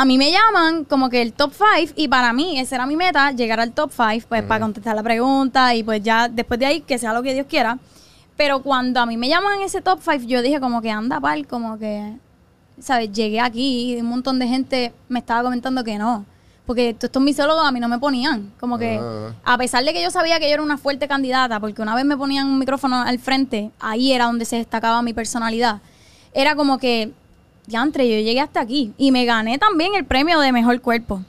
Speaker 1: A mí me llaman como que el top 5 y para mí esa era mi meta, llegar al top 5, pues para contestar la pregunta y pues ya después de ahí que sea lo que Dios quiera. Pero cuando a mí me llaman ese top 5, yo dije como que anda pal, como que, ¿sabes? Llegué aquí y un montón de gente me estaba comentando que no. Porque todos estos misólogos a mí no me ponían. Como que,
Speaker 2: Ah.
Speaker 1: a pesar de que yo sabía que yo era una fuerte candidata, porque una vez me ponían un micrófono al frente, ahí era donde se destacaba mi personalidad. Era como que, ya entre yo llegué hasta aquí y me gané también el premio de mejor cuerpo.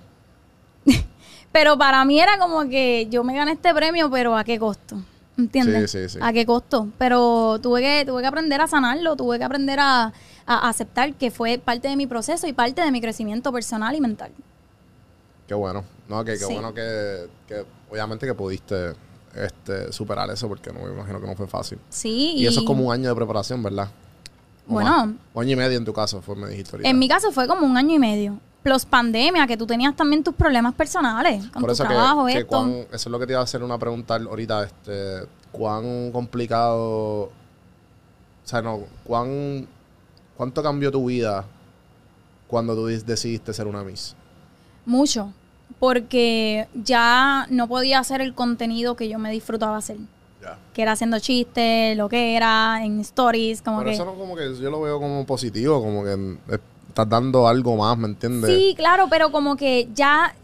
Speaker 1: pero para mí era como que yo me gané este premio, pero ¿a qué costo? ¿Entiendes?
Speaker 2: Sí, sí, sí.
Speaker 1: ¿A qué costo? Pero tuve que, tuve que aprender a sanarlo, tuve que aprender a, a aceptar que fue parte de mi proceso y parte de mi crecimiento personal y mental.
Speaker 2: Qué bueno. No, que qué
Speaker 1: Sí.
Speaker 2: bueno que, que obviamente que pudiste este, superar eso porque no me imagino que no fue fácil.
Speaker 1: Sí.
Speaker 2: Y, eso es como un año de preparación, ¿verdad? O
Speaker 1: Bueno.
Speaker 2: Un año y medio en tu caso, fue, me dijiste ahorita.
Speaker 1: En mi caso fue como un año y medio. Plus pandemia, que tú tenías también tus problemas personales con
Speaker 2: Por
Speaker 1: tu
Speaker 2: eso que,
Speaker 1: trabajo,
Speaker 2: que
Speaker 1: esto.
Speaker 2: cuán- eso es lo que te iba a hacer una pregunta ahorita, este, cuán complicado, o sea, no, cuán, cuánto cambió tu vida cuando tú dis- decidiste ser una Miss.
Speaker 1: Mucho. Porque ya no podía hacer el contenido que yo me disfrutaba hacer. Que era haciendo chistes, lo que era, en stories, como
Speaker 2: Pero
Speaker 1: que...
Speaker 2: eso no como que yo lo veo como positivo, como que eh, estás dando algo más, ¿me entiendes?
Speaker 1: Sí, claro, pero como que ya,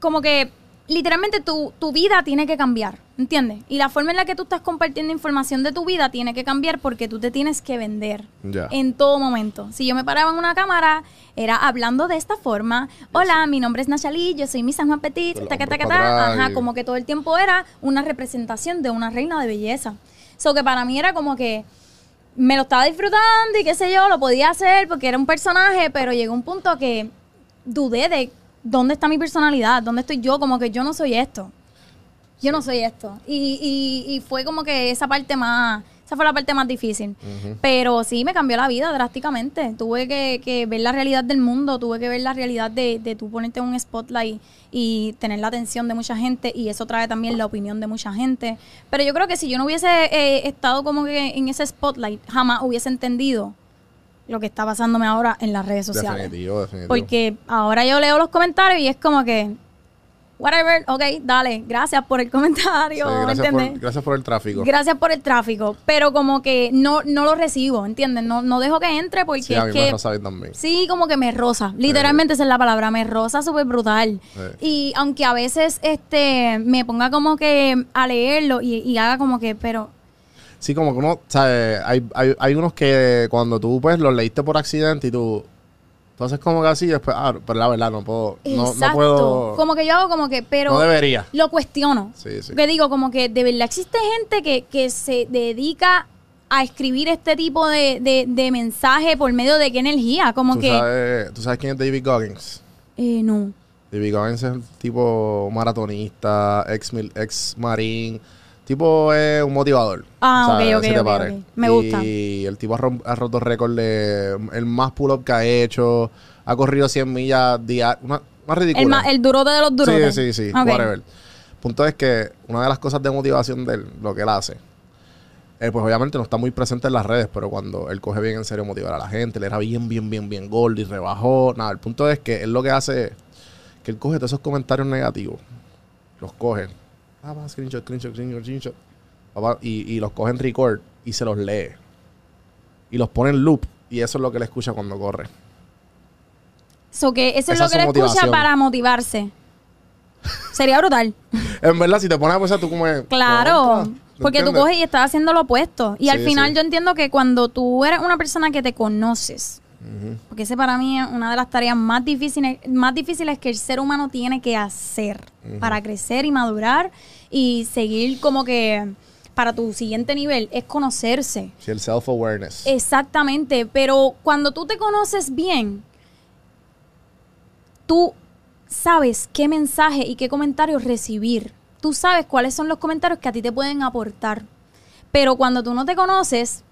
Speaker 1: como que literalmente tu, tu vida tiene que cambiar, ¿entiendes? Y la forma en la que tú estás compartiendo información de tu vida tiene que cambiar porque tú te tienes que vender en todo momento. Si yo me paraba en una cámara, era hablando de esta forma. Hola, mi nombre es Nachali, yo soy Miss San Juan Petit, taca, taca,
Speaker 2: para
Speaker 1: ta.
Speaker 2: atrás
Speaker 1: Ajá, como que todo el tiempo era una representación de una reina de belleza. So que para mí era como que me lo estaba disfrutando y qué sé yo, lo podía hacer porque era un personaje, pero llegó un punto que dudé de dónde está mi personalidad, dónde estoy yo, como que yo no soy esto. Yo no soy esto. Y, y, y fue como que esa parte más, esa fue la parte más difícil. Pero sí, me cambió la vida drásticamente. Tuve que, que ver la realidad del mundo, tuve que ver la realidad de, de tú ponerte en un spotlight y tener la atención de mucha gente y eso trae también la opinión de mucha gente. Pero yo creo que si yo no hubiese eh, estado como que en ese spotlight, jamás hubiese entendido lo que está pasándome ahora en las redes sociales.
Speaker 2: Definitivo, definitivo.
Speaker 1: Porque ahora yo leo los comentarios y es como que, whatever, ok, dale, gracias por el
Speaker 2: Sí,
Speaker 1: comentario, ¿me
Speaker 2: gracias, por, gracias por el tráfico.
Speaker 1: Gracias por el tráfico, pero como que no, no lo recibo, ¿entiendes? No, no dejo que entre porque
Speaker 2: Sí, a mí
Speaker 1: es
Speaker 2: me
Speaker 1: que...
Speaker 2: rosa también.
Speaker 1: Sí, como que me rosa. Literalmente esa es la palabra, me rosa súper brutal. Y aunque a veces este me ponga como que a leerlo y, y haga como que, pero
Speaker 2: Sí, como que uno, ¿sabes? Hay, hay, hay unos que cuando tú pues los leíste por accidente y tú, haces como que así después, ah, pero la verdad no puedo, no, no
Speaker 1: exacto.
Speaker 2: puedo,
Speaker 1: Como que yo hago como que, pero
Speaker 2: no debería.
Speaker 1: lo cuestiono.
Speaker 2: Sí, sí.
Speaker 1: Que digo, como que de verdad existe gente que, que se dedica a escribir este tipo de, de, de mensaje por medio de qué energía. Como
Speaker 2: ¿Tú,
Speaker 1: que.
Speaker 2: sabes, ¿Tú sabes quién es David Goggins?
Speaker 1: Eh, no.
Speaker 2: David Goggins es el tipo maratonista, ex, mil- ex marín, tipo es un motivador.
Speaker 1: Ah,
Speaker 2: O sea,
Speaker 1: ok, ok. Me gusta.
Speaker 2: Y el tipo ha, rom- ha roto récord de el más pull-up que ha hecho, ha corrido 100 millas diarias, una, una ridícula.
Speaker 1: El, ma- el durote de los durotes.
Speaker 2: Sí, sí, sí,
Speaker 1: Ok.
Speaker 2: whatever. Punto es que una de las cosas de motivación de él, lo que él hace, él pues obviamente no está muy presente en las redes, pero cuando él coge bien en serio motivar a la gente, él era bien, bien, bien, bien gordo y rebajó. Nada, el punto es que él lo que hace es que él coge todos esos comentarios negativos, los coge, ah, va, screenshot, screenshot, screenshot, screenshot, y, y los coge en record y se los lee. Y los pone en loop, y eso es lo que él escucha cuando corre.
Speaker 1: So que eso es lo
Speaker 2: es
Speaker 1: que le escucha para motivarse. Sería brutal.
Speaker 2: En verdad, si te pones a pensar, tú como...
Speaker 1: Claro. Porque tú coges y estás haciendo lo opuesto. Y al final
Speaker 2: sí.
Speaker 1: yo entiendo que cuando tú eres una persona que te conoces, porque ese para mí es una de las tareas más difíciles, más difíciles que el ser humano tiene que hacer para crecer y madurar y seguir como que para tu siguiente nivel, es conocerse.
Speaker 2: Sí, el self-awareness.
Speaker 1: Exactamente, pero cuando tú te conoces bien, tú sabes qué mensaje y qué comentarios recibir. Tú sabes cuáles son los comentarios que a ti te pueden aportar. Pero cuando tú no te conoces,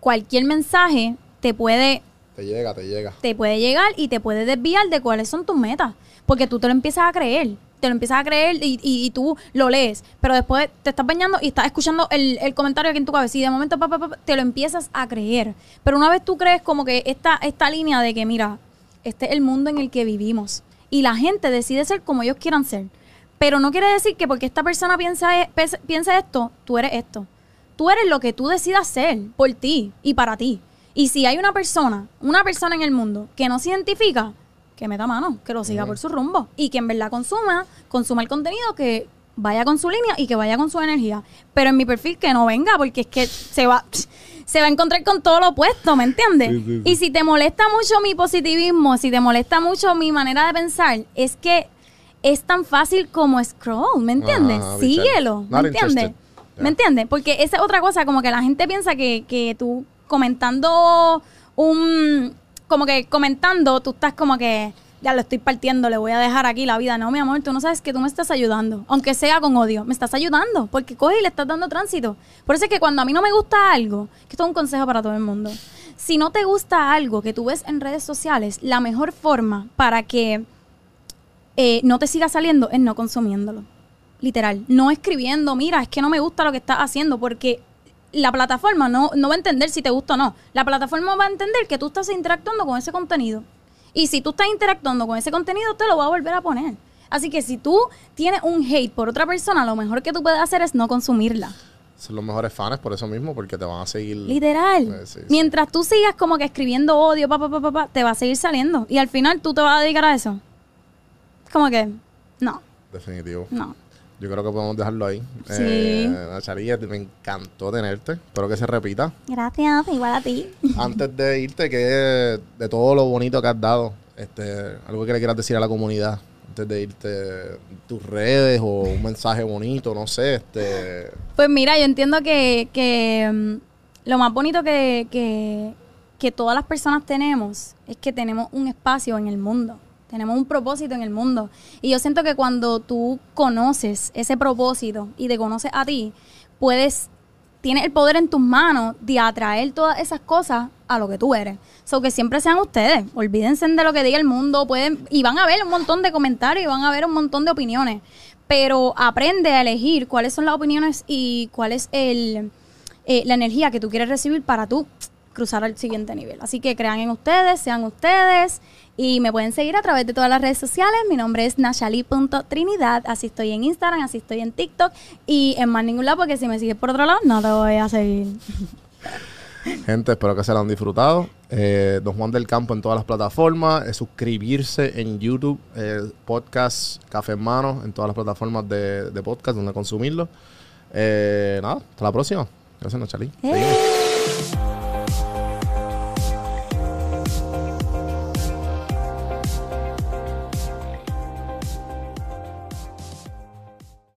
Speaker 1: cualquier mensaje te puede,
Speaker 2: Te llega, te llega.
Speaker 1: te puede llegar y te puede desviar de cuáles son tus metas. Porque tú te lo empiezas a creer. Te lo empiezas a creer y, y- y tú lo lees. Pero después te estás bañando y estás escuchando el, el comentario aquí en tu cabeza. Y de momento pa, pa, te lo empiezas a creer. Pero una vez tú crees como que esta, esta línea de que, mira, este es el mundo en el que vivimos. Y la gente decide ser como ellos quieran ser. Pero no quiere decir que porque esta persona piensa, e- piensa esto, tú eres esto. Tú eres lo que tú decidas ser por ti y para ti. Y si hay una persona, una persona en el mundo que no se identifica, que meta mano, que lo siga por su rumbo y que en verdad consuma, consuma el contenido que vaya con su línea y que vaya con su energía. Pero en mi perfil que no venga, porque es que se va, se va a encontrar con todo lo opuesto, ¿me entiendes?
Speaker 2: Sí, sí, sí.
Speaker 1: Y si te molesta mucho mi positivismo, si te molesta mucho mi manera de pensar, es que es tan fácil como scroll, ¿me entiendes? Síguelo, ¿me entiendes? ¿Me entiendes? Porque esa es otra cosa, como que la gente piensa que, que tú comentando un... Como que comentando, tú estás como que... Ya lo estoy partiendo, le voy a dejar aquí la vida. No, mi amor, tú no sabes que tú me estás ayudando. Aunque sea con odio, me estás ayudando. Porque coge y le estás dando tránsito. Por eso es que cuando a mí no me gusta algo, que esto es un consejo para todo el mundo. Si no te gusta algo que tú ves en redes sociales, la mejor forma para que eh, no te siga saliendo es no consumiéndolo. Literal. No escribiendo, mira, es que no me gusta lo que estás haciendo, porque la plataforma no, no va a entender si te gusta o no. La plataforma va a entender que tú estás interactuando con ese contenido. Y si tú estás interactuando con ese contenido, te lo va a volver a poner. Así que si tú tienes un hate por otra persona, lo mejor que tú puedes hacer es no consumirla.
Speaker 2: Son los mejores fans por eso mismo, porque te van a seguir.
Speaker 1: Literal.
Speaker 2: Eh, sí, sí.
Speaker 1: Mientras tú sigas como que escribiendo odio, pa, pa, pa, pa, pa, te va a seguir saliendo. Y al final tú te vas a dedicar a eso. Como que, no.
Speaker 2: Definitivo.
Speaker 1: No.
Speaker 2: Yo creo que podemos dejarlo ahí.
Speaker 1: Sí.
Speaker 2: Eh, me encantó tenerte. Espero que se repita.
Speaker 1: Gracias, igual a ti.
Speaker 2: Antes de irte, que de todo lo bonito que has dado, este, algo que le quieras decir a la comunidad, antes de irte, tus redes o un mensaje bonito, no sé, este,
Speaker 1: Pues mira, yo entiendo que, que, mm, lo más bonito que, que, que todas las personas tenemos es que tenemos un espacio en el mundo. Tenemos un propósito en el mundo. Y yo siento que cuando tú conoces ese propósito y te conoces a ti, puedes, tienes el poder en tus manos de atraer todas esas cosas a lo que tú eres. So que siempre sean ustedes. Olvídense de lo que diga el mundo. Pueden, y van a ver un montón de comentarios y van a ver un montón de opiniones. Pero aprende a elegir cuáles son las opiniones y cuál es el, eh, la energía que tú quieres recibir para tú cruzar al siguiente nivel. Así que crean en ustedes, sean ustedes y me pueden seguir a través de todas las redes sociales. Mi nombre es nashali.trinidad. Así estoy en Instagram, así estoy en TikTok y en más ningún lado porque si me sigues por otro lado no te voy a seguir.
Speaker 2: Gente, espero que se la han disfrutado. Eh, Don Juan del Campo en todas las plataformas. eh, suscribirse en YouTube, eh, podcast Café en Mano, en todas las plataformas de, de podcast donde consumirlo. Eh, nada, hasta la próxima. Gracias, Nachalí.